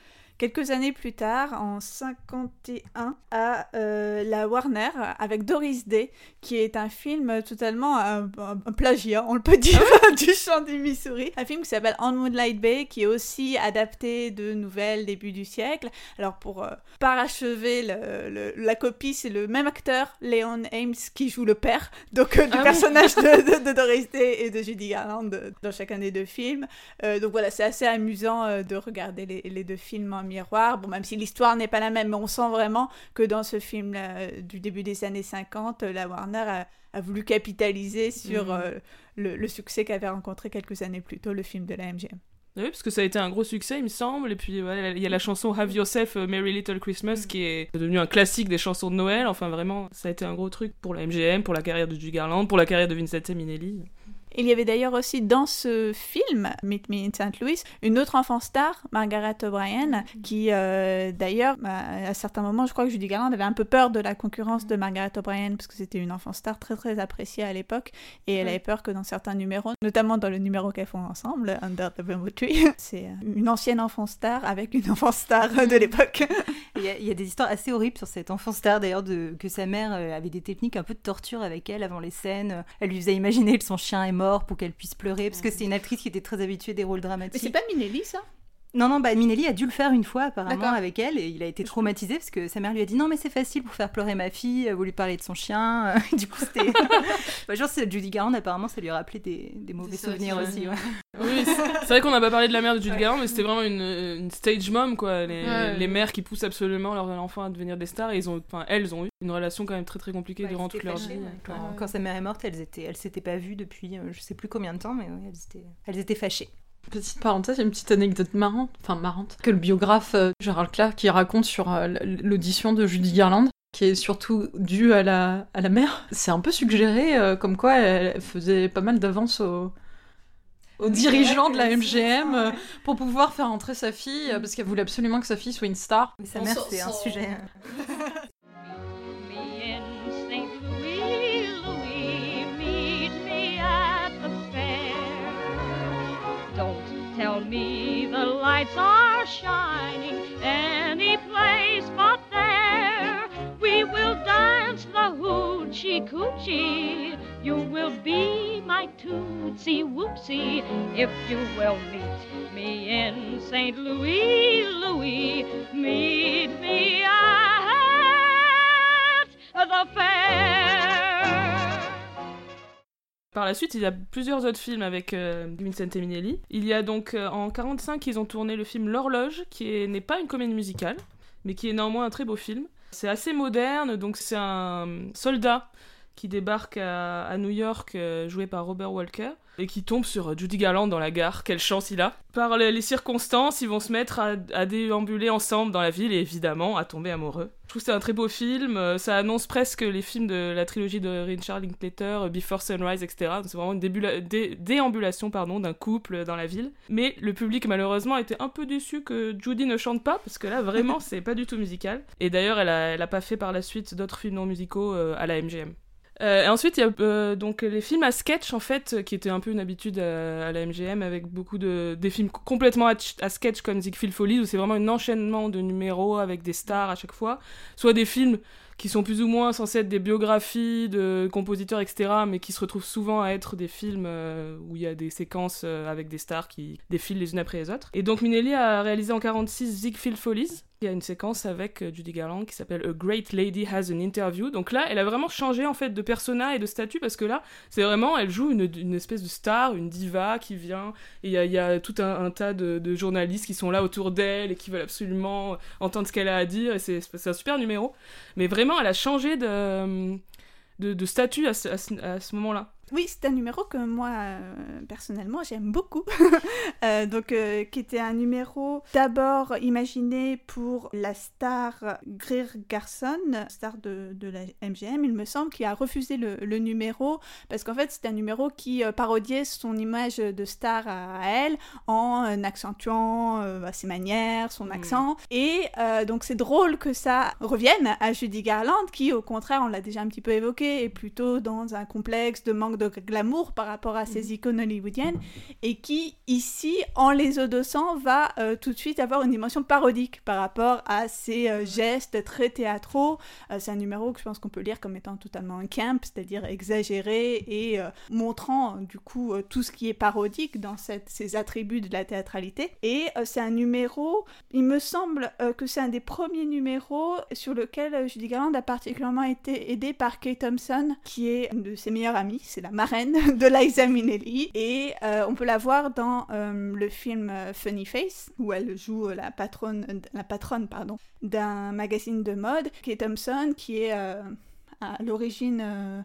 quelques années plus tard, en 51, à euh, la Warner, avec Doris Day, qui est un film totalement un, un- un plagiat, on le peut dire, du chant du Missouri. Un film qui s'appelle On Moonlight Bay, qui est aussi adapté de nouvelles début du siècle. Alors pour euh, parachever le- le- la copie, c'est le même acteur, Leon Ames, qui joue le père, donc euh, du Ah oui. personnage de, de- de Doris Day et de Judy Garland euh, dans chacun des deux films. Euh, donc voilà, c'est assez amusant euh, de regarder les, les deux films en miroir. Bon, même si l'histoire n'est pas la même, mais on sent vraiment que dans ce film du début des années 50, euh, la Warner a, a voulu capitaliser sur Mhm. euh, le, le succès qu'avait rencontré quelques années plus tôt le film de la MGM. Oui, parce que ça a été un gros succès, il me semble. Et puis, ouais, il y a la chanson Have Yourself a Merry Little Christmas qui est devenu un classique des chansons de Noël. Enfin, vraiment, ça a été un gros truc pour la MGM, pour la carrière de Judy Garland, pour la carrière de Vincent Minnelli. Il y avait d'ailleurs aussi dans ce film, Meet Me in St. Louis, une autre enfant star, Margaret O'Brien, qui euh, d'ailleurs, à, à certains moments, je crois que Judy Garland avait un peu peur de la concurrence de Margaret O'Brien, parce que c'était une enfant star très très appréciée à l'époque, et elle Ouais. avait peur que dans certains numéros, notamment dans le numéro qu'elles font ensemble, Under the Bamboo Tree, c'est euh, une ancienne enfant star avec une enfant star de l'époque. Il y, a- il y a des histoires assez horribles sur cette enfant star d'ailleurs, de, que sa mère euh, avait des techniques un peu de torture avec elle avant les scènes. Elle lui faisait imaginer que son chien est mort pour qu'elle puisse pleurer, parce que c'est une actrice qui était très habituée des rôles dramatiques. pas Minelli ça? Non, non, bah, Minelli a dû le faire une fois apparemment avec elle et il a été traumatisé parce que sa mère lui a dit non mais c'est facile pour faire pleurer ma fille, euh, vous lui parlez de son chien. du coup c'était... bah, genre c'est Judy Garland apparemment ça lui a rappelé des, des mauvais souvenirs aussi. ouais. Oui, c'est vrai qu'on n'a pas parlé de la mère de Judy Garland, mais c'était vraiment une, une stage mom, quoi. Les, Ouais. les mères qui poussent absolument leurs enfants à devenir des stars. Et ils ont, enfin, elles ont eu une relation quand même très très compliquée Ouais, durant toute leur vie. ouais. Quand, Ouais. quand sa mère est morte, elles étaient, elles s'étaient pas vues depuis euh, je sais plus combien de temps, mais ouais, elles étaient, elles étaient fâchées. Petite parenthèse, une petite anecdote marrante, enfin marrante, que le biographe euh, Gérald Clark qui raconte sur euh, l'audition de Judy Garland, qui est surtout due à la, à la mère. C'est un peu suggéré euh, comme quoi elle faisait pas mal d'avance aux, aux dirigeants de la MGM ça, euh, ouais. pour pouvoir faire entrer sa fille, euh, parce qu'elle voulait absolument que sa fille soit une star. Mais sa mère c'est un sujet. tell me the lights are shining any place but there. We will dance the hoochie coochie. You will be my tootsie whoopsie if you will meet me in St. Louis, Louis. Meet me at the fair. Par la suite, il y a plusieurs autres films avec euh, Vincent Minnelli. Il y a donc euh, en 45, ils ont tourné le film L'Horloge, qui est- n'est pas une comédie musicale, mais qui est néanmoins un très beau film. C'est assez moderne, donc c'est un soldat qui débarque à, à New York, euh, joué par Robert Walker, et qui tombe sur Judy Garland dans la gare. Quelle chance il a Par les, les circonstances, ils vont se mettre à, à déambuler ensemble dans la ville et évidemment à tomber amoureux. Je trouve que c'est un très beau film. euh, Ça annonce presque les films de la trilogie de Richard Linklater, euh, Before Sunrise, etc. C'est vraiment une dé- déambulation pardon, d'un couple dans la ville. Mais le public, malheureusement, était un peu déçu que Judy ne chante pas, parce que là, vraiment, c'est pas du tout musical. Et d'ailleurs, elle a, elle a pas fait par la suite d'autres films non musicaux euh, à la MGM. Euh, et ensuite, il y a euh, donc les films à sketch, en fait, euh, qui étaient un peu une habitude à, la MGM, avec beaucoup de des films complètement à, ch- à sketch comme Ziegfeld Follies, où c'est vraiment un enchaînement de numéros avec des stars à chaque fois, soit des films qui sont plus ou moins censés être des biographies de compositeurs, etc., mais qui se retrouvent souvent à être des films où il y a des séquences avec des stars qui défilent les unes après les autres. Et donc Minelli a réalisé en 46 Ziegfeld Follies. Il y a une séquence avec euh, Judy Garland qui s'appelle A Great Lady Has an Interview. Donc là, elle a vraiment changé en fait de persona et de statut parce que là, c'est vraiment, elle joue une, une espèce de star, une diva qui vient. Et il y a, tout un, tas de, journalistes qui sont là autour d'elle et qui veulent absolument entendre ce qu'elle a à dire. C'est un super numéro. Mais vraiment, elle a changé de, de, de statut à ce moment-là. Oui, c'est un numéro que moi, euh, personnellement, j'aime beaucoup. Euh, donc, euh, qui était un numéro d'abord imaginé pour la star Greer Garson, star de, de la MGM, il me semble, qui a refusé le, le numéro parce qu'en fait, c'était un numéro qui parodiait son image de star à, à elle en accentuant bah, ses manières, son accent. Et donc, c'est drôle que ça revienne à Judy Garland, qui, au contraire, on l'a déjà un petit peu évoqué, est plutôt dans un complexe de manque de glamour par rapport à ses icônes hollywoodiennes, et qui, ici, en les odossant, va euh, tout de suite avoir une dimension parodique par rapport à ses euh, gestes très théâtraux. Euh, c'est un numéro que je pense qu'on peut lire comme étant totalement camp, c'est-à-dire exagéré et montrant du coup tout ce qui est parodique dans cette, ces attributs de la théâtralité. Et c'est un numéro, il me semble que c'est un des premiers numéros sur lequel Judy Garland a particulièrement été aidée par Kate Thompson, qui est une de ses meilleures amies, c'est la marraine de Liza Minnelli. Et euh, on peut la voir dans euh, le film euh, Funny Face, où elle joue la patronne, la patronne d'un magazine de mode. Kate Thompson, qui est à l'origine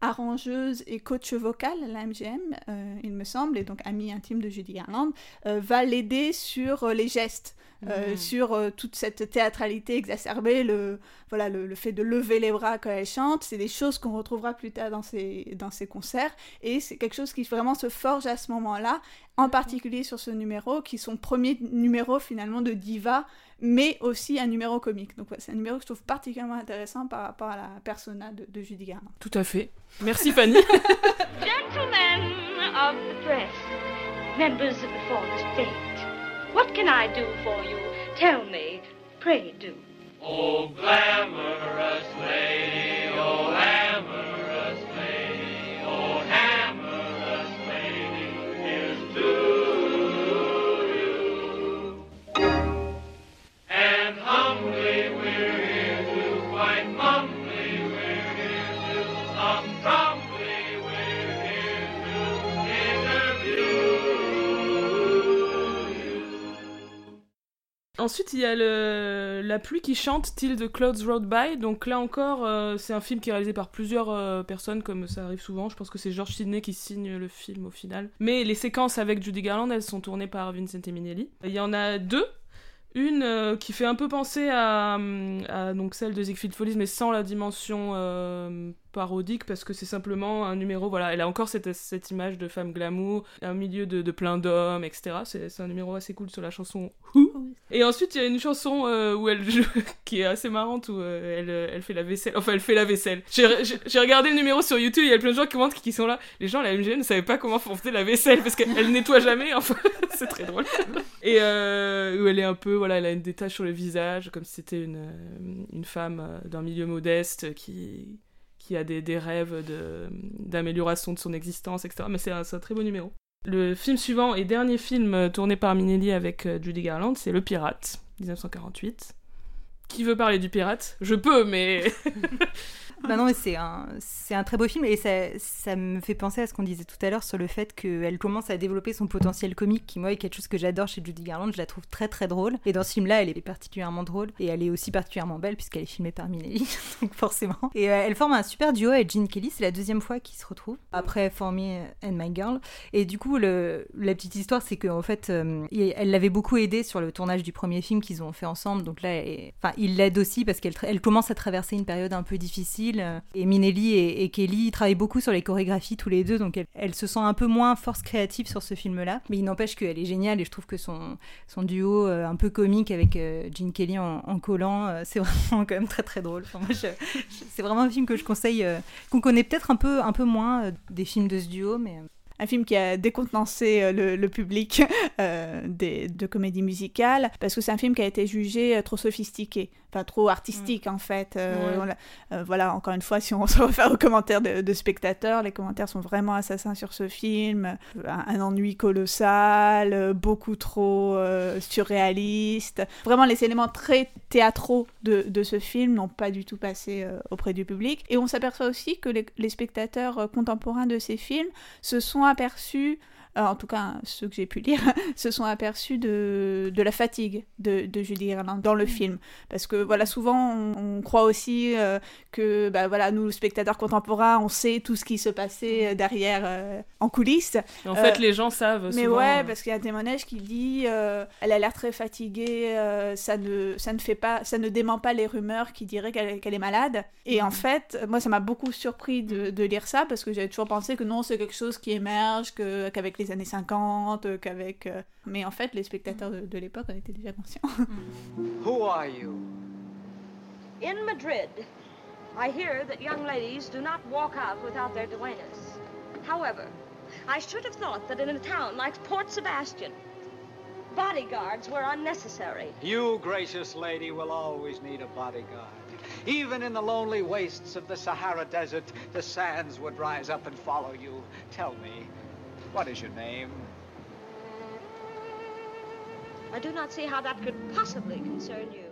arrangeuse et coach vocal à la MGM, euh, il me semble, et donc amie intime de Judy Garland, euh, va l'aider sur euh, les gestes, euh, Mhm. sur toute cette théâtralité exacerbée, le, voilà, le, le fait de lever les bras quand elle chante, c'est des choses qu'on retrouvera plus tard dans ses, dans ses concerts, et c'est quelque chose qui vraiment se forge à ce moment-là, en particulier sur ce numéro, qui est son premier numéro finalement de diva, mais aussi un numéro comique. Donc ouais, c'est un numéro que je trouve particulièrement intéressant par rapport à la persona de, de Judy Garland. Tout à fait. Merci Fanny. Gentlemen of the press, members of the foreign state, what can I do for you? Tell me, pray do. Oh, glamorous lady, Ensuite, il y a. La pluie qui chante Till the Clouds Road By. Donc là encore, euh, c'est un film qui est réalisé par plusieurs euh, personnes, comme ça arrive souvent. Je pense que c'est George Sidney qui signe le film au final. Mais les séquences avec Judy Garland, elles sont tournées par Vincent Minnelli. Il y en a deux. Une euh, qui fait un peu penser à, donc celle de Ziegfeld Follies, mais sans la dimension parodique, parce que c'est simplement un numéro. Voilà, elle a encore cette, cette image de femme glamour, un milieu de, de plein d'hommes, etc. C'est un numéro assez cool sur la chanson Who. Et ensuite, il y a une chanson euh, où elle qui est assez marrante, où euh, elle, euh, elle fait la vaisselle. Enfin, elle fait la vaisselle. J'ai regardé le numéro sur YouTube, il y a plein de gens qui commentent qui sont là. Les gens la MGN ne savaient pas comment faisait la vaisselle, parce qu'elle nettoie jamais, enfin, c'est très drôle. Et où elle est un peu, voilà, elle a une détache sur le visage, comme si c'était une, une femme d'un milieu modeste qui, qui a des, des rêves d'amélioration de, son existence, etc. Mais c'est un, un très beau numéro. Le film suivant et dernier film euh, tourné par Minelli avec euh, Judy Garland, c'est Le Pirate, 1948. Qui veut parler du pirate? Je peux, mais... Non, c'est un, c'est un très beau film et ça, ça me fait penser à ce qu'on disait tout à l'heure sur le fait qu'elle commence à développer son potentiel comique, qui moi est quelque chose que j'adore chez Judy Garland, je la trouve très très drôle. Et dans ce film-là, elle est particulièrement drôle et elle est aussi particulièrement belle puisqu'elle est filmée par Minelli, donc forcément. Et euh, elle forme un super duo avec Gene Kelly, c'est la deuxième fois qu'ils se retrouvent après For Me and My Girl. Et du coup, la petite histoire, c'est qu'en fait, euh, elle l'avait beaucoup aidé sur le tournage du premier film qu'ils ont fait ensemble. Donc là, il l'aide aussi parce qu'elle elle commence à traverser une période un peu difficile. Et Minelli et, Kelly travaillent beaucoup sur les chorégraphies tous les deux, donc elle, se sent un peu moins force créative sur ce film-là. Mais il n'empêche qu'elle est géniale et je trouve que son, duo euh, un peu comique avec euh, Gene Kelly en, collant, euh, c'est vraiment quand même très très drôle. C'est vraiment un film que je conseille, euh, qu'on connaît peut-être un peu, un peu moins des films de ce duo, mais un film qui a décontenancé le, public de comédie musicale, parce que c'est un film qui a été jugé trop sophistiqué, trop artistique en fait. Euh, euh, voilà, encore une fois, si on se réfère aux commentaires de, de spectateurs, les commentaires sont vraiment assassins sur ce film. Un, un ennui colossal, euh, beaucoup trop surréaliste. Vraiment, les éléments très théâtraux de, de ce film n'ont pas du tout passé auprès du public. Et on s'aperçoit aussi que les, les spectateurs contemporains de ces films se sont aperçus en tout cas ceux que j'ai pu lire, se sont aperçus de, de la fatigue de, de Judy Garland dans le film. Parce que voilà, souvent on, on croit aussi euh, que bah, voilà, nous, spectateurs contemporains, on sait tout ce qui se passait euh, derrière euh, en coulisses. Et en fait, Euh, les gens savent. Mais souvent, ouais, euh, parce qu'il y a Témoignage qui dit euh, elle a l'air très fatiguée, euh, ça, ne, ça ne fait pas, ça ne dément pas les rumeurs qui diraient qu'elle est malade. Et en fait, moi, ça m'a beaucoup surpris de, de lire ça parce que j'avais toujours pensé que non, c'est quelque chose qui émerge, qu'avec les années 50, euh, qu'avec. euh, Mais en fait, les spectateurs de, de l'époque en étaient déjà conscients. Mm. Who are you? In Madrid, I hear that young ladies do not walk out without their duennas. However, I should have thought that in a town like Port Sebastian, bodyguards were unnecessary. You, gracious lady, will always need a bodyguard. Even in the lonely wastes of the Sahara Desert, the sands would rise up and follow you. Tell me, what is your name? I do not see how that could possibly concern you.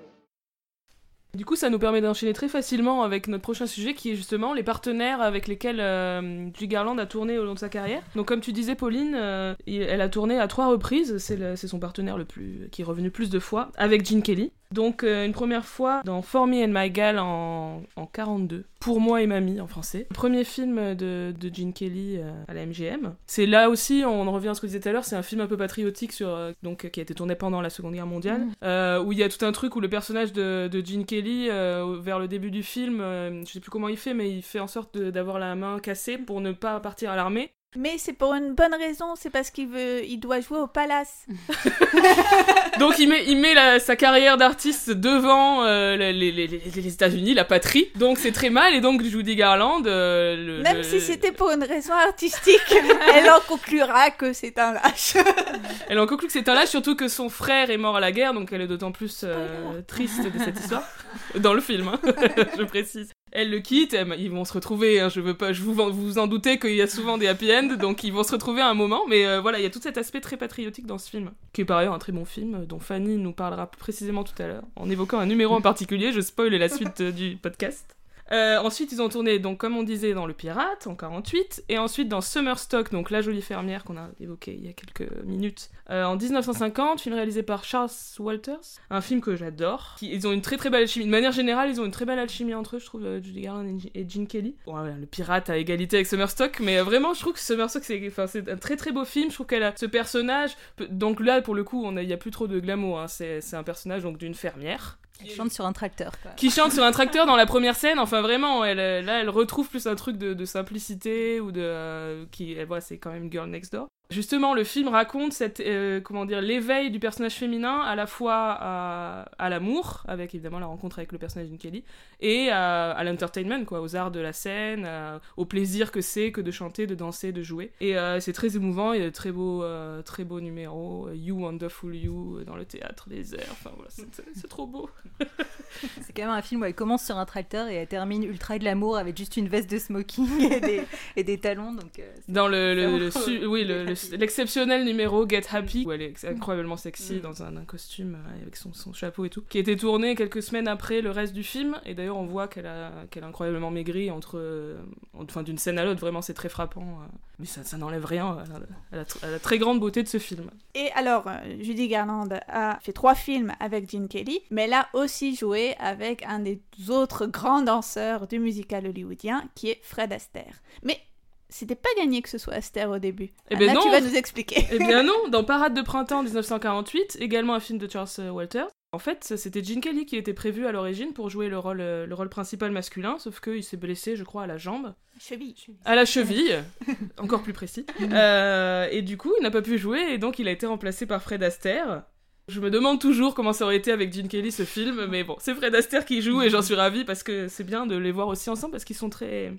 Du coup, ça nous permet d'enchaîner très facilement avec notre prochain sujet qui est justement les partenaires avec lesquels euh, Judy Garland a tourné au long de sa carrière. Donc, comme tu disais, Pauline, euh, il- elle a tourné à trois reprises, c'est son partenaire le plus, qui est revenu plus de fois, avec Gene Kelly. Donc, euh, une première fois dans For Me and My Gal en, en 42, Pour moi et mamie en français. Premier film de, de Gene Kelly euh, à la MGM. C'est là aussi, on en revient à ce que je disais tout à l'heure, c'est un film un peu patriotique sur, euh, donc, qui a été tourné pendant la Seconde Guerre mondiale, euh, où il y a tout un truc où le personnage de, de Gene Kelly, vers le début du film, je sais plus comment il fait, mais il fait en sorte d'avoir la main cassée pour ne pas partir à l'armée. Mais c'est pour une bonne raison, c'est parce qu'il veut, il doit jouer au Palace. Donc il met, il met la- sa carrière d'artiste devant euh, les, les- les- les États-Unis, la patrie. Donc c'est très mal, et donc Judy Garland. euh, le- Même le- si c'était pour une raison artistique, elle en conclura que c'est un lâche. Elle en conclut que c'est un lâche, surtout que son frère est mort à la guerre, donc elle est d'autant plus euh, triste de cette histoire. Dans le film, hein, je précise. Elle le quitte, ils vont se retrouver, hein, je veux pas, je vous, vous en doutez qu'il y a souvent des happy end, donc ils vont se retrouver à un moment, mais euh, voilà, il y a tout cet aspect très patriotique dans ce film, qui est par ailleurs un très bon film, euh, dont Fanny nous parlera précisément tout à l'heure, en évoquant un numéro en particulier, je spoil la suite euh, du podcast. Euh, ensuite, ils ont tourné, donc comme on disait, dans Le Pirate en 48, et ensuite dans Summerstock, donc La Jolie Fermière qu'on a évoqué il y a quelques minutes, euh, en 1950, film réalisé par Charles Walters, un film que j'adore. Ils ont une très très belle alchimie. De manière générale, ils ont une très belle alchimie entre eux, je trouve, euh, Judy Garland et Gene Kelly. Bon, ouais, le Pirate à égalité avec Summerstock, mais euh, vraiment, je trouve que Summerstock, c'est un très très beau film. Je trouve qu'elle a ce personnage. Donc là, pour le coup, il y a plus trop de glamour. hein. C'est c'est un personnage donc d'une fermière Elle chante sur un tracteur. Quoi. qui chante sur un tracteur dans la première scène. Enfin, vraiment, elle, euh, là, elle retrouve plus un truc de, de simplicité ou de. euh, qui, elle voit, c'est quand même Girl Next Door. Justement, le film raconte cette, euh, comment dire, l'éveil du personnage féminin à la fois à, à l'amour, avec évidemment la rencontre avec le personnage de Kelly, et à, à l'entertainment, quoi, aux arts de la scène, à- au plaisir que c'est que de chanter, de danser, de jouer. Et euh, c'est très émouvant, il y a de très beaux, euh, très beaux numéros, You Wonderful You, euh, dans le théâtre des airs, enfin voilà, c'est- trop beau. C'est quand même un film où elle commence sur un tracteur et elle termine ultra de l'amour avec juste une veste de smoking et des, et des talons. Donc, Dans le, le- le vraiment, su- oui, le-. L'exceptionnel numéro Get Happy, où elle est ex- incroyablement sexy Mm. dans un, un costume euh, avec son, son chapeau et tout, qui a été tourné quelques semaines après le reste du film. Et d'ailleurs, on voit qu'elle a, qu'elle a incroyablement maigri entre, euh, enfin, d'une scène à l'autre. Vraiment, c'est très frappant. euh. Mais ça, ça n'enlève rien à la, à la tr- à la très grande beauté de ce film. Et alors, Judy Garland a fait trois films avec Gene Kelly, mais elle a aussi joué avec un des autres grands danseurs du musical hollywoodien, qui est Fred Astaire. Mais c'était pas gagné que ce soit Astaire au début. Eh ben Anna, non. tu vas nous expliquer. Eh bien non, dans Parade de printemps 1948, également un film de Charles Walters. En fait, c'était Gene Kelly qui était prévu à l'origine pour jouer le rôle, euh, le rôle principal masculin, sauf qu'il s'est blessé, je crois, à la jambe. Cheville. À la cheville, encore plus précis. Euh, et du coup, il n'a pas pu jouer, et donc il a été remplacé par Fred Astaire. Je me demande toujours comment ça aurait été avec Gene Kelly ce film, mais bon, c'est Fred Astaire qui joue, et j'en suis ravie parce que c'est bien de les voir aussi ensemble, parce qu'ils sont très...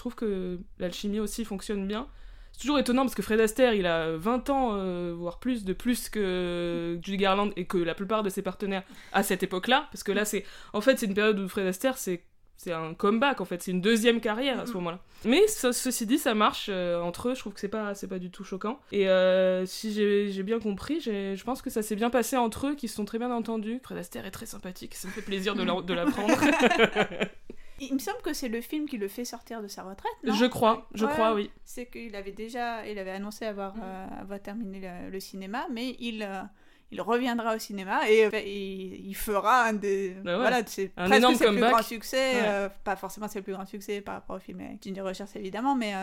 Je trouve que l'alchimie aussi fonctionne bien. C'est toujours étonnant parce que Fred Astaire, il a 20 ans, euh, voire plus, de plus que Judy Garland et que la plupart de ses partenaires à cette époque-là. Parce que là, c'est. En fait, c'est une période où Fred Astaire, c'est. C'est un comeback en fait, c'est une deuxième carrière à ce moment-là. Mais ce- ceci dit, ça marche euh, entre eux, je trouve que c'est pas, c'est pas du tout choquant. Et euh, si j'ai bien compris, je pense que ça s'est bien passé entre eux, qui se sont très bien entendus. Fred Astaire est très sympathique, ça me fait plaisir de la- de l'apprendre. Il me semble que c'est le film qui le fait sortir de sa retraite, non? Je crois, je Ouais. crois, oui. C'est qu'il avait déjà, il avait annoncé avoir, euh, avoir terminé le, le cinéma, mais il, euh, il reviendra au cinéma et euh, il, fera un des, Bah ouais. voilà, c'est Un presque ses plus grands succès, Ouais. euh, pas forcément ses plus grands succès par rapport au film Ginger Rogers évidemment, mais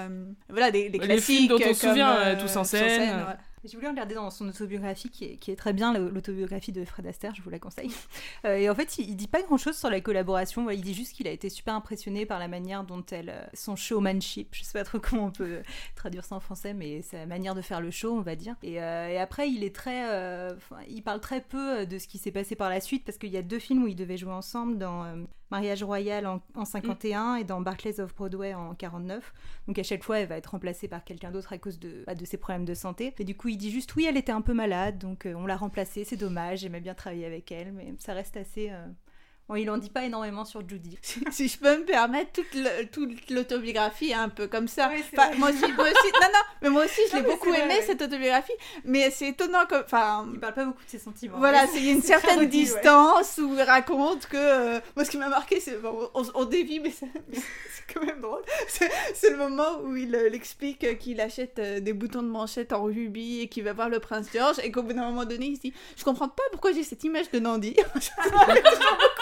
voilà des, des Les classiques films dont on se souvient, Tous en scène. voilà. Je voulais regarder dans son autobiographie qui est, très bien, l'autobiographie de Fred Astaire, je vous la conseille. Euh, et en fait, il, il dit pas grand chose sur la collaboration, il dit juste qu'il a été super impressionné par la manière dont elle. euh, son showmanship, je sais pas trop comment on peut traduire ça en français, mais sa manière de faire le show, on va dire. Et, euh, après, il est très. il parle très peu de ce qui s'est passé par la suite, parce qu'il y a deux films où ils devaient jouer ensemble dans. Mariage Royal en, en 51 et dans Barclays of Broadway en 49. Donc à chaque fois, elle va être remplacée par quelqu'un d'autre à cause de, bah, de ses problèmes de santé. Et du coup, il dit juste oui, elle était un peu malade, donc euh, on l'a remplacée, c'est dommage, j'aimais bien travailler avec elle, mais ça reste assez... euh, Bon, il en dit pas énormément sur Judy. si je peux me permettre, toute, le- toute l'autobiographie est un peu comme ça. Oui, Enfin, moi aussi, moi aussi, non, non, mais moi aussi, je l'ai beaucoup vrai, aimé cette autobiographie, mais c'est étonnant comme, enfin, Il parle pas beaucoup de ses sentiments. Voilà, il y a une certaine ouais. distance où il raconte que. euh, moi, ce qui m'a marqué, c'est. bon, on, on dévie, mais c'est quand même drôle. C'est le moment où il, euh, explique qu'il achète euh, des boutons de manchette en rubis et qu'il va voir le prince George et qu'au bout d'un moment donné, il se dit Je comprends pas pourquoi j'ai cette image de Nandi.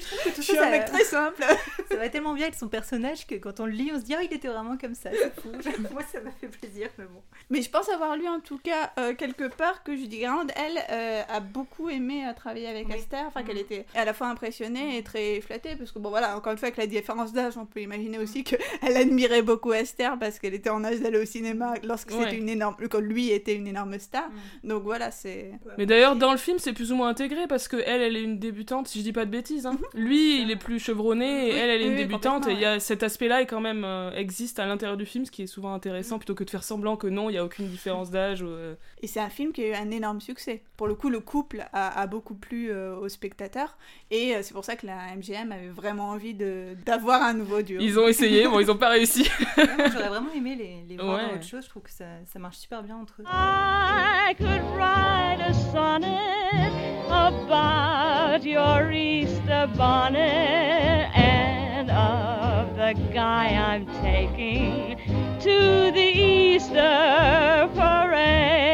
Je trouve que tout Je ça, suis un ça- mec très simple. ça va tellement bien avec son personnage que quand on le lit, on se dit ah, il était vraiment comme ça, c'est fou. Moi, ça m'a fait plaisir, mais bon. Mais je pense avoir lu en tout cas euh, quelque part que Judy Garland, elle, euh, a beaucoup aimé euh, travailler avec Oui. Esther, enfin qu'elle Mhm. était à la fois impressionnée et très flattée, parce que bon voilà, encore une fois avec la différence d'âge, on peut imaginer aussi qu'elle admirait beaucoup Esther parce qu'elle était en âge d'aller au cinéma lorsque Ouais. c'était une énorme, quand lui était une énorme star. Mm. Donc voilà, c'est. Mais d'ailleurs, dans le film, c'est plus ou moins intégré parce que elle, elle est une débutante, si je dis pas de bêtises. hein. Lui, il est plus chevronné et Oui, elle, elle est une oui, débutante. Et il y a cet aspect-là, est quand même euh, existe à l'intérieur du film, ce qui est souvent intéressant plutôt que de faire semblant que non, il y a aucune différence d'âge. ou, euh, Et c'est un film qui a eu un énorme succès. Pour le coup, le couple a, a beaucoup plu euh, aux spectateurs et euh, c'est pour ça que la MGM avait vraiment envie de d'avoir un nouveau duo. Ils ont essayé, bon, ils ont pas réussi. Ouais, J'aurais vraiment aimé les, les voir Ouais. dans autre chose. Je trouve que ça, ça marche super bien entre eux. I could write a sonnet about your Easter bonnet and of the guy I'm taking to the Easter parade.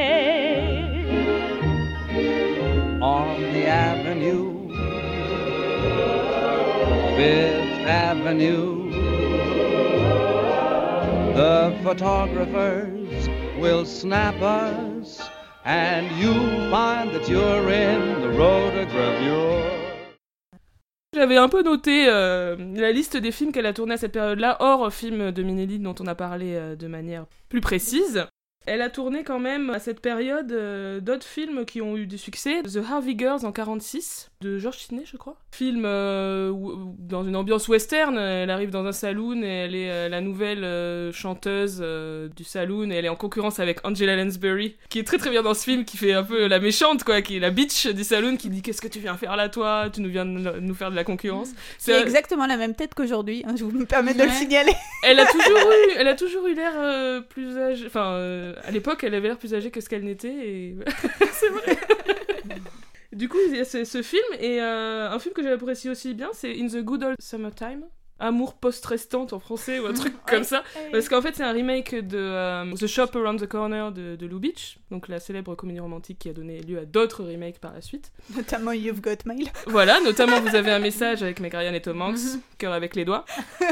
on the avenue, Fifth Avenue. The photographers will snap us, and you'll find that you're in the rotogravure. J'avais un peu noté euh, la liste des films qu'elle a tourné à cette période-là, hors film de Minelli dont on a parlé euh, de manière plus précise. Elle a tourné quand même à cette période euh, d'autres films qui ont eu du succès. The Harvey Girls en 46, de George Sidney, je crois. Film euh, où- dans une ambiance western. Elle arrive dans un saloon et elle est euh, la nouvelle chanteuse du saloon et elle est en concurrence avec Angela Lansbury, qui est très très bien dans ce film, qui fait un peu la méchante, quoi, qui est la bitch du saloon, qui dit Qu'est-ce que tu viens faire là, toi? Tu nous viens de nous faire de la concurrence. C'est exactement la même tête qu'aujourd'hui, hein, je vous me permets de le signaler. elle a toujours eu, elle a toujours eu l'air plus âgée. Enfin, euh, à l'époque, elle avait l'air plus âgée que ce qu'elle n'était. Et c'est vrai. du coup, il y a ce, ce film et euh, un film que j'ai apprécié aussi bien, c'est In the Good Old Summertime. Amour post-restante en français ou un truc comme ça. Parce qu'en fait, c'est un remake de euh, The Shop Around the Corner de, de Lou Beach, donc la célèbre comédie romantique qui a donné lieu à d'autres remakes par la suite. Notamment You've Got Mail. Voilà, notamment vous avez un message avec Meg Ryan et Tom Hanks, cœur avec les doigts.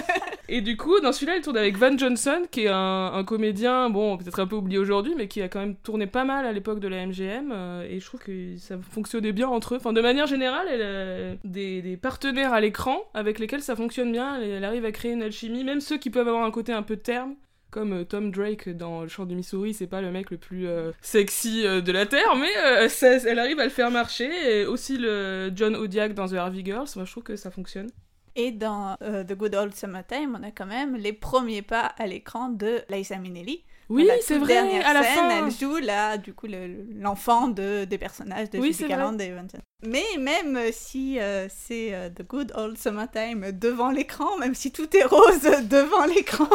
Et du coup, dans celui-là, elle tourne avec Van Johnson, qui est un, comédien, bon, peut-être un peu oublié aujourd'hui, mais qui a quand même tourné pas mal à l'époque de la MGM. euh, et je trouve que ça fonctionnait bien entre eux. Enfin, de manière générale, elle a des, des partenaires à l'écran avec lesquels ça fonctionne bien. Elle, arrive à créer une alchimie, même ceux qui peuvent avoir un côté un peu terme. Comme euh, Tom Drake dans Le Chant du Missouri, c'est pas le mec le plus euh, sexy euh, de la Terre, mais euh, elle arrive à le faire marcher. Et aussi le John Odiak dans The Harvey Girls, moi je trouve que ça fonctionne. Et dans euh, The Good Old Summertime, on a quand même les premiers pas à l'écran de Liza Minnelli. Oui, c'est vrai, dernière à la scène, fin. elle joue là, du coup, le- l'enfant de, des personnages de Oui, Judy Garland et Johnson. Mais même si euh, c'est euh, The Good Old Summertime devant l'écran, même si tout est rose devant l'écran.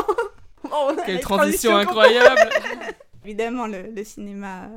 Quelle transition incroyable Évidemment, le, le cinéma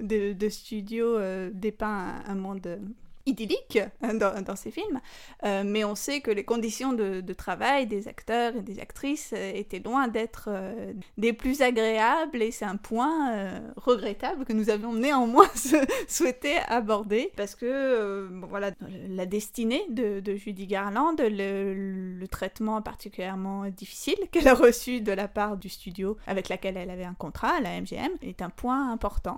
de, de studio euh, dépeint un, un monde idyllique hein, dans, ces films, Euh, mais on sait que les conditions de, travail des acteurs et des actrices euh, étaient loin d'être euh, des plus agréables et c'est un point regrettable que nous avions néanmoins souhaité aborder parce que voilà la destinée de, Judy Garland, le, traitement particulièrement difficile qu'elle a reçu de la part du studio avec laquelle elle avait un contrat, la MGM, est un point important.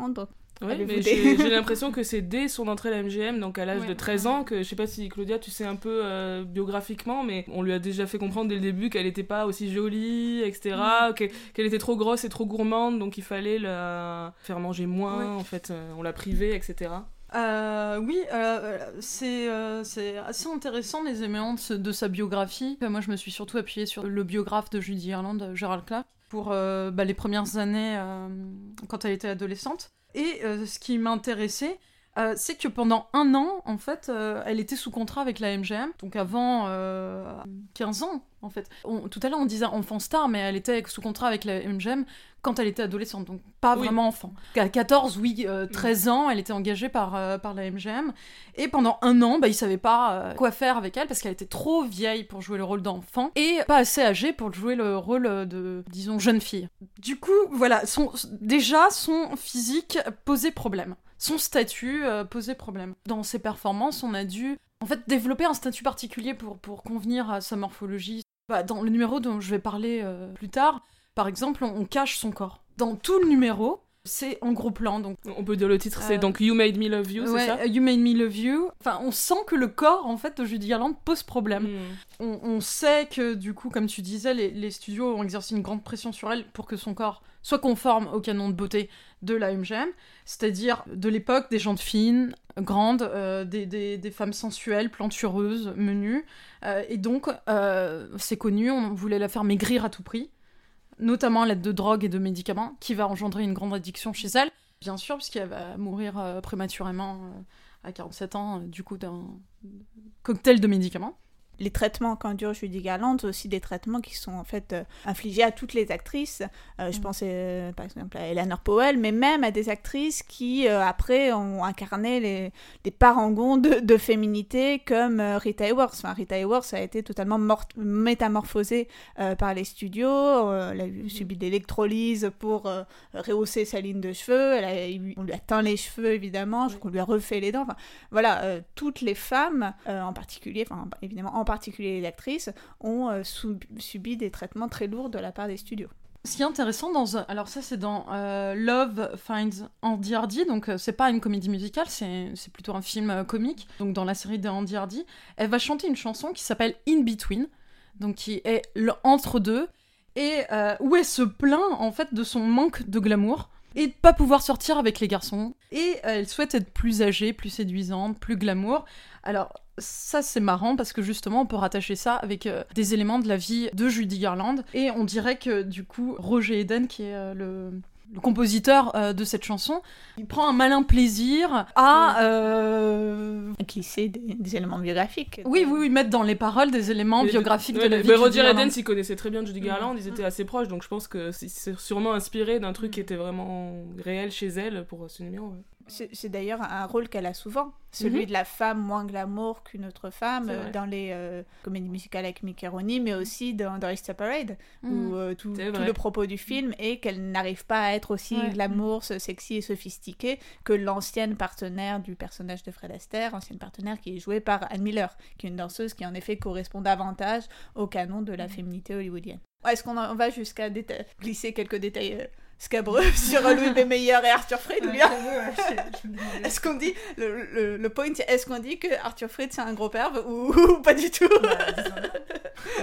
Oui, mais j'ai l'impression que c'est dès son entrée à la MGM, donc à l'âge Ouais. de 13 ans, que je sais pas si Claudia, tu sais un peu euh, biographiquement, mais on lui a déjà fait comprendre dès le début qu'elle était pas aussi jolie, etc., qu'elle qu'elle était trop grosse et trop gourmande, donc il fallait la faire manger moins, Ouais. en fait, euh, on l'a privée, etc. Euh, oui, euh, c'est euh, assez intéressant les éléments de, sa biographie. Moi, je me suis surtout appuyée sur le biographe de Judy euh, Gerald Clark, pour bah, les premières années quand elle était adolescente. Et euh, ce qui m'intéressait, euh, c'est que pendant un an, en fait, euh, elle était sous contrat avec la MGM, donc avant euh, 15 ans, en fait. On- tout à l'heure, on disait enfant star, mais elle était sous contrat avec la MGM quand elle était adolescente, donc pas Oui. vraiment enfant. À 14, oui, euh, 13 ans, elle était engagée par, euh, par la MGM, et pendant un an, bah, ils savaient pas euh, quoi faire avec elle, parce qu'elle était trop vieille pour jouer le rôle d'enfant, et pas assez âgée pour jouer le rôle euh, de, disons, jeune fille. Du coup, voilà, son, déjà, son physique posait problème. Son statut euh, posait problème. Dans ses performances, on a dû en fait développer un statut particulier pour, pour convenir à sa morphologie. Bah, dans le numéro dont je vais parler euh, plus tard, par exemple, on, on cache son corps. Dans tout le numéro, c'est en gros plan, donc On peut dire le titre, c'est Euh, donc You Made Me Love You, ouais, c'est ça You Made Me Love You. Enfin, on sent que le corps, en fait, de Judy Garland pose problème. Mm. On, on sait que, du coup, comme tu disais, les, les studios ont exercé une grande pression sur elle pour que son corps soit conforme au canon de beauté de la MGM, c'est-à-dire de l'époque des gens de fines, grandes, euh, des, femmes sensuelles, plantureuses, menues. Euh, et donc, euh, c'est connu, on voulait la faire maigrir à tout prix, notamment à l'aide de drogues et de médicaments, qui va engendrer une grande addiction chez elle, bien sûr, puisqu'elle va mourir prématurément à 47 ans, du coup, d'un cocktail de médicaments. Les traitements qu'endure Judy Garland, c'est aussi des traitements qui sont en fait euh, infligés à toutes les actrices. Euh, Je Mm. pense euh, par exemple à Eleanor Powell, mais même à des actrices qui après ont incarné les, des parangons de, de féminité comme Rita Hayworth. Enfin, Rita Hayworth a été totalement métamorphosée par les studios. Elle a eu- subi de l'électrolyse pour rehausser sa ligne de cheveux. Elle a eu- on lui a teint les cheveux évidemment. Je crois qu'on lui a refait les dents. Enfin, voilà, toutes les femmes, en particulier, enfin évidemment en particulier les actrices, ont euh, subi des traitements très lourds de la part des studios. Ce qui est intéressant dans alors ça c'est dans euh, Love Finds Andy Hardy donc euh, c'est pas une comédie musicale c'est plutôt un film euh, comique donc dans la série de Andy Hardy elle va chanter une chanson qui s'appelle In Between donc qui est entre deux et où elle se plaint en fait de son manque de glamour et de pas pouvoir sortir avec les garçons et elle souhaite être plus âgée plus séduisante plus glamour alors ça c'est marrant parce que justement on peut rattacher ça avec euh, des éléments de la vie de Judy Garland et on dirait que du coup Roger Eden qui est euh, le le compositeur euh, de cette chanson, il prend un malin plaisir à euh, Glisser des, des éléments biographiques. oui oui oui mettre dans les paroles des éléments Mais- biographiques ouais, de la mais vie de Judy Roger Garland. Eden s'y connaissait très bien Judy Garland, ils étaient assez proches, donc je pense que c'est- sûrement inspiré d'un truc Mm. qui était vraiment réel chez elle pour ce numéro. ouais. C'est d'ailleurs un rôle qu'elle a souvent, celui Mhm. de la femme moins glamour qu'une autre femme euh, dans les euh, comédies musicales avec Mickey Rooney, mais aussi dans, dans Easter Parade, Mhm. où euh, tout, tout le propos du film est qu'elle n'arrive pas à être aussi Ouais. glamour, sexy et sophistiquée que l'ancienne partenaire du personnage de Fred Astaire, ancienne partenaire qui est jouée par Anne Miller, qui est une danseuse qui en effet correspond davantage au canon de la féminité hollywoodienne. Est-ce qu'on va jusqu'à glisser quelques détails scabreux sur Louis B. Mayer et Arthur Freed ou bien est-ce qu'on dit, le, le, le point, c'est est-ce qu'on dit que Arthur Freed c'est un gros perve ou, ou pas du tout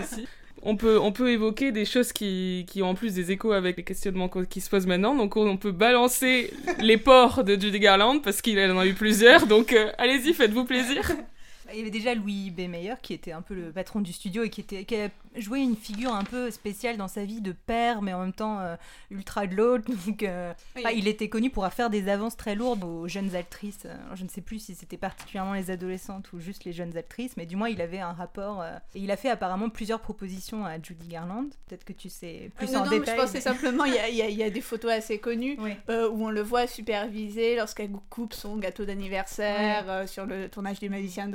aussi. On peut, on peut évoquer des choses qui, qui ont en plus des échos avec les questionnements qui se posent maintenant. Donc on, on peut balancer les ports de Judy Garland parce qu'il en a eu plusieurs. Donc euh, allez-y, faites-vous plaisir. Il y avait déjà Louis B. Mayer qui était un peu le patron du studio et qui, était, qui a joué une figure un peu spéciale dans sa vie de père, mais en même temps euh, ultra de l'autre. Donc, euh, Oui. enfin, il était connu pour faire des avances très lourdes aux jeunes actrices. Alors, je ne sais plus si c'était particulièrement les adolescentes ou juste les jeunes actrices, mais du moins il avait un rapport. euh, et il a fait apparemment plusieurs propositions à Judy Garland. Peut-être que tu sais plus non, en non, mais détail. je pensais simplement, il y a, y y des photos assez connues Oui. euh, où on le voit superviser lorsqu'elle coupe son gâteau d'anniversaire euh, sur le tournage du Magicien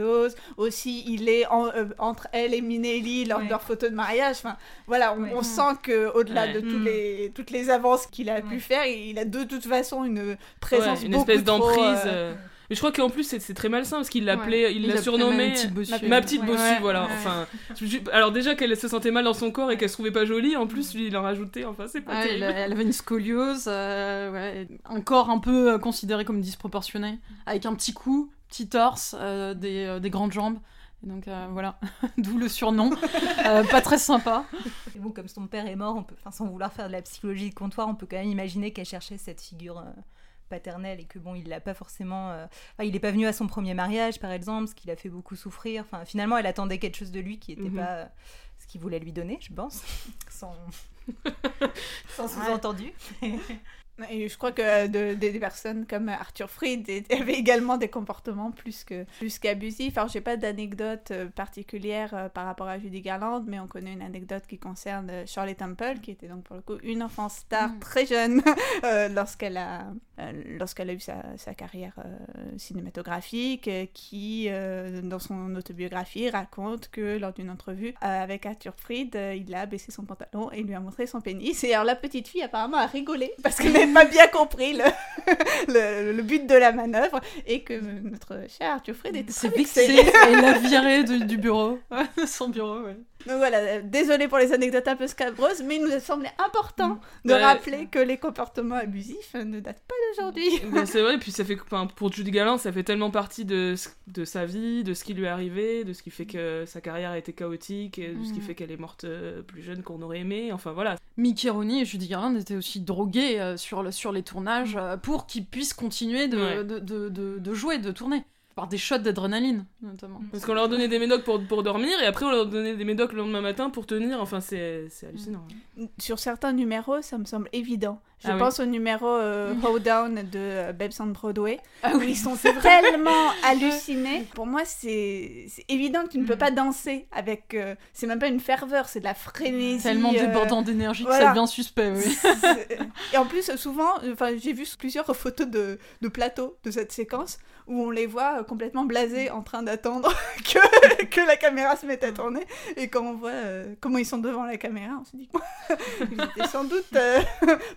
Aussi, il est en- euh, entre elle et Minelli lors Ouais. de leur photo de mariage. Enfin, voilà, on, Ouais. on sent que au-delà Ouais. de tous Mm. les, toutes les avances qu'il a pu faire, il a de toute façon une présence Ouais, une beaucoup espèce d'emprise. euh, euh, Mais je crois qu'en plus, c'est très malsain parce qu'il l'appelait, Ouais. il l'a surnommé même petite bossue. ma petite bossue, Ouais. voilà. Ouais. Enfin, je- alors déjà qu'elle se sentait mal dans son corps et qu'elle se trouvait pas jolie, en plus lui il en rajoutait. Enfin, c'est pas elle, terrible. elle avait une scoliose, euh, ouais, un corps un peu considéré comme disproportionné, avec un petit cou, petit torse, euh, des, euh, des grandes jambes. Et donc euh, voilà, d'où le surnom. Pas très sympa. Et bon, comme son père est mort, on peut, enfin, sans vouloir faire de la psychologie de comptoir, on peut quand même imaginer qu'elle cherchait cette figure paternelle et que bon, il l'a pas forcément. euh, enfin, il est pas venu à son premier mariage, par exemple, ce qui l'a fait beaucoup souffrir. Enfin, finalement, elle attendait quelque chose de lui qui n'était Mhm. pas euh, ce qu'il voulait lui donner, je pense, sans, sans sous-entendu. Et je crois que de- des des personnes comme Arthur Fried avaient également des comportements plus que plus qu'abusifs. Alors j'ai pas d'anecdote euh, particulière euh, par rapport à Judy Garland, mais on connaît une anecdote qui concerne euh, Shirley Temple, qui était donc pour le coup une enfant star Mm. très jeune euh, lorsqu'elle a euh, lorsqu'elle a eu sa, sa carrière euh, cinématographique, euh, qui euh, dans son autobiographie raconte que lors d'une entrevue euh, avec Arthur Fried, euh, il a baissé son pantalon et lui a montré son pénis. Et alors la petite fille apparemment a rigolé parce qu'elle n'avait pas bien compris le, le, le but de la manœuvre et que notre cher C'est très vexé et l'a viré du, du bureau, de son bureau. Ouais. Donc voilà, désolé pour les anecdotes un peu scabreuses, mais il nous a semblé important de Ouais. rappeler que les comportements abusifs ne datent pas d'aujourd'hui. C'est vrai, puis ça fait enfin, pour Judy Garland, ça fait tellement partie de, de sa vie, de ce qui lui est arrivé, de ce qui fait que sa carrière a été chaotique, et de ce qui Mhm. fait qu'elle est morte euh, plus jeune qu'on aurait aimé. Enfin voilà. Mickey Rooney et Judy Garland étaient aussi drogués euh, sur, le, sur les tournages euh, pour qu'ils puissent continuer de, Ouais. de, de, de- de jouer, de tourner. Par des shots d'adrénaline, notamment. Parce qu'on leur donnait des médocs pour, pour dormir, et après on leur donnait des médocs le lendemain matin pour tenir. Enfin, c'est c'est hallucinant. Sur certains numéros, ça me semble évident. Je Ah oui. pense au numéro euh, Hold Down de euh, Babes on Broadway, Ah où ils sont tellement hallucinés. Pour moi, c'est évident que tu ne peux Mm. pas danser avec. euh, c'est même pas une ferveur, c'est de la frénésie. Tellement euh, débordant d'énergie que voilà. ça devient suspect, oui. Et en plus, souvent, j'ai vu plusieurs photos de, de plateaux de cette séquence où on les voit complètement blasés en train d'attendre que, que la caméra se mette à tourner. Et quand on voit comment ils sont devant la caméra, on se dit qu'ils étaient sans doute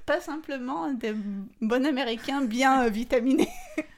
pas simplement des bons américains bien euh, vitaminés.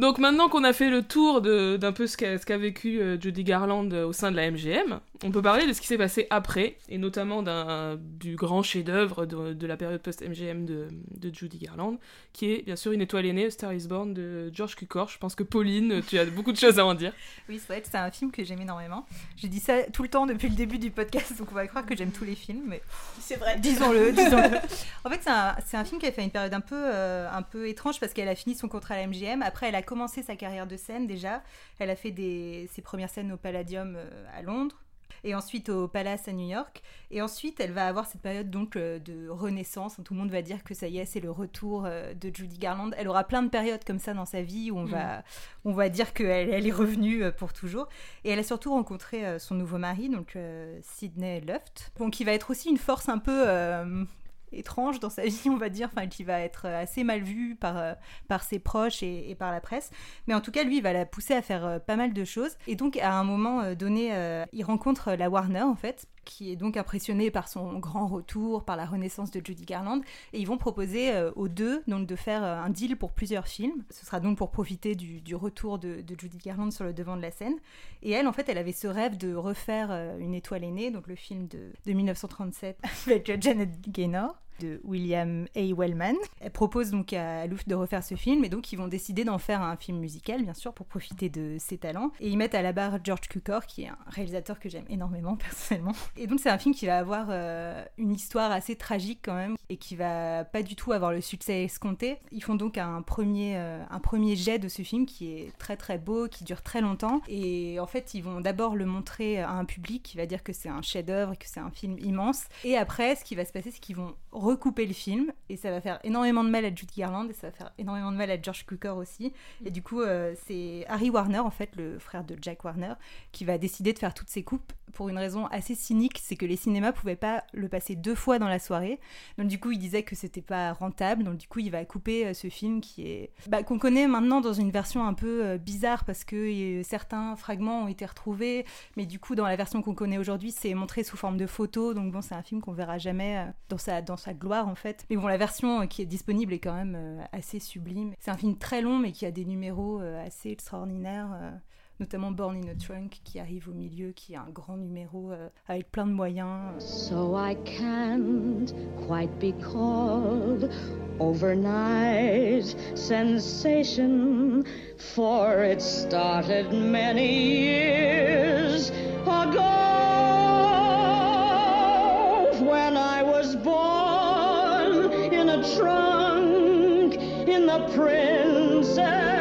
Donc maintenant qu'on a fait le tour de- d'un peu ce qu'a vécu euh, Judy Garland euh, au sein de la MGM, on peut parler de ce qui s'est passé après, et notamment d'un du grand chef-d'œuvre de, de la période post-MGM de, de Judy Garland, qui est bien sûr Une étoile aînée, Star is Born de George Cukor. Je pense que Pauline, tu as beaucoup de choses à en dire. Oui, c'est vrai que c'est un film que j'aime énormément. J'ai dit ça tout le temps depuis le début du podcast, donc on va croire que j'aime tous les films, mais C'est vrai. disons-le, disons-le. En fait, c'est un, c'est un film qui a fait une période un peu, euh, un peu étrange parce qu'elle a fini son contrat à la MGM. Après, elle a commencé sa carrière de scène déjà. Elle a fait des, ses premières scènes au Palladium euh, à Londres. Et ensuite au Palace à New York. Et ensuite, elle va avoir cette période donc euh, de renaissance. Tout le monde va dire que ça y est, c'est le retour euh, de Judy Garland. Elle aura plein de périodes comme ça dans sa vie où on va, on va dire qu'elle elle est revenue pour toujours. Et elle a surtout rencontré son nouveau mari, donc Sidney Luft, bon, qui va être aussi une force un peu euh, étrange dans sa vie, on va dire, enfin, qui va être assez mal vu par, euh, par ses proches et, et par la presse. Mais en tout cas, lui, il va la pousser à faire euh, pas mal de choses. Et donc, à un moment euh, donné, il rencontre la Warner, en fait, qui est donc impressionné par son grand retour, par la renaissance de Judy Garland. Et ils vont proposer euh, aux deux donc, de faire euh, un deal pour plusieurs films. Ce sera donc pour profiter du, retour de, Judy Garland sur le devant de la scène. Et elle, en fait, elle avait ce rêve de refaire euh, Une étoile aînée, donc le film de 1937 avec Janet Gaynor. De William A. Wellman. Elle propose donc à Louf de refaire ce film et donc ils vont décider d'en faire un film musical, bien sûr, pour profiter de ses talents. Et ils mettent à la barre George Cukor, qui est un réalisateur que j'aime énormément personnellement. Et donc c'est un film qui va avoir euh, une histoire assez tragique quand même et qui va pas du tout avoir le succès escompté. Ils font donc un premier, euh, un premier jet de ce film qui est très très beau, qui dure très longtemps. Et en fait, ils vont d'abord le montrer à un public qui va dire que c'est un chef-d'œuvre, que c'est un film immense. Et après, ce qui va se passer, c'est qu'ils vont recouper le film et ça va faire énormément de mal à Judy Garland et ça va faire énormément de mal à George Cukor aussi. Et du coup, euh, c'est Harry Warner, en fait, le frère de Jack Warner, qui va décider de faire toutes ces coupes pour une raison assez cynique, c'est que les cinémas pouvaient pas le passer deux fois dans la soirée. Donc du coup, il disait que c'était pas rentable. Donc du coup, il va couper euh, ce film qui est bah, qu'on connaît maintenant dans une version un peu euh, bizarre parce que euh, certains fragments ont été retrouvés, mais du coup, dans la version qu'on connaît aujourd'hui, c'est montré sous forme de photo. Donc bon, c'est un film qu'on verra jamais dans sa dans sa gloire en fait. Mais bon, la version qui est disponible est quand même assez sublime. C'est un film très long, mais qui a des numéros assez extraordinaires. Euh, notamment Born in a Trunk qui arrive au milieu, qui est un grand numéro euh, avec plein de moyens. So I can't quite be called overnight sensation, for it started many years ago when I was born in a trunk in the Princess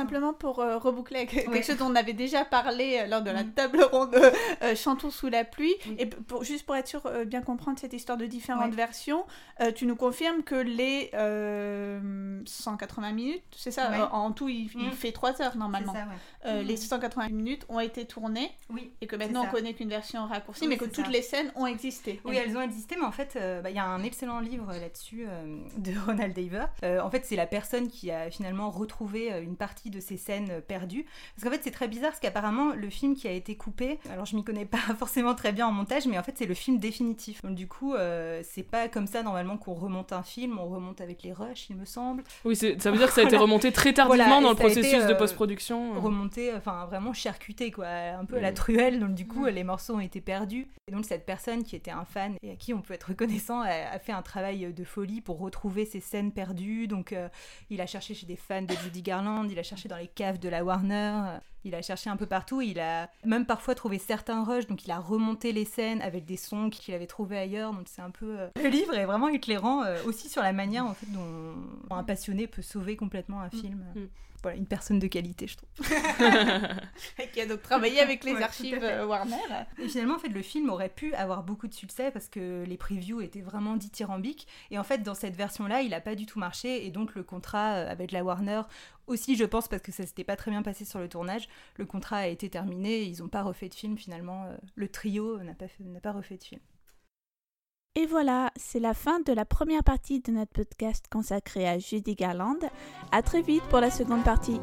Simplement pour euh, reboucler avec quelque Oui. chose dont on avait déjà parlé euh, lors de la Mm. table ronde euh, Chantons sous la pluie. Oui. Et pour, juste pour être sûr, euh, bien comprendre cette histoire de différentes versions, tu nous confirmes que les euh, 180 minutes, c'est ça En tout, il, il Mm. fait 3 heures normalement. Ça, ouais. Mm. Les 180 minutes ont été tournées Oui. et que maintenant on connaît qu'une version raccourcie, mais que toutes ça. les scènes ont existé. Oui, elles ont existé, mais en fait, bah, il y a un excellent livre là-dessus de Ronald Daver. En fait, c'est la personne qui a finalement retrouvé une partie de ces scènes euh, perdues. Parce qu'en fait, c'est très bizarre, parce qu'apparemment, le film qui a été coupé, alors je m'y connais pas forcément très bien en montage, mais en fait, c'est le film définitif. Donc du coup, euh, c'est pas comme ça normalement qu'on remonte un film, on remonte avec les rushs, il me semble. Oui, ça veut dire que ça a été remonté très tardivement Voilà, dans le été, processus de euh, post-production. remonté, enfin vraiment charcuté quoi, un peu à la Mm. truelle. Donc du coup, les morceaux ont été perdus. Et donc cette personne qui était un fan et à qui on peut être reconnaissant a, a fait un travail de folie pour retrouver ces scènes perdues. Donc euh, il a cherché chez des fans de Judy Garland, il a cherché dans les caves de la Warner, il a cherché un peu partout. Il a même parfois trouvé certains rushs, donc il a remonté les scènes avec des sons qu'il avait trouvés ailleurs. Donc c'est un peu euh, le livre est vraiment éclairant euh, aussi sur la manière en fait dont un passionné peut sauver complètement un film. Mm. Voilà, une personne de qualité, je trouve. qui a donc travaillé avec les Ouais, archives euh, Warner. Et finalement, en fait, le film aurait pu avoir beaucoup de succès parce que les previews étaient vraiment dithyrambiques. Et en fait, dans cette version-là, il n'a pas du tout marché. Et donc, le contrat euh, avec la Warner, aussi, je pense, parce que ça s'était pas très bien passé sur le tournage, le contrat a été terminé. Ils n'ont pas refait de film finalement. Euh, Le trio n'a pas, fait- n'a pas refait de film. Et voilà, c'est la fin de la première partie de notre podcast consacré à Judy Garland. À très vite pour la seconde partie.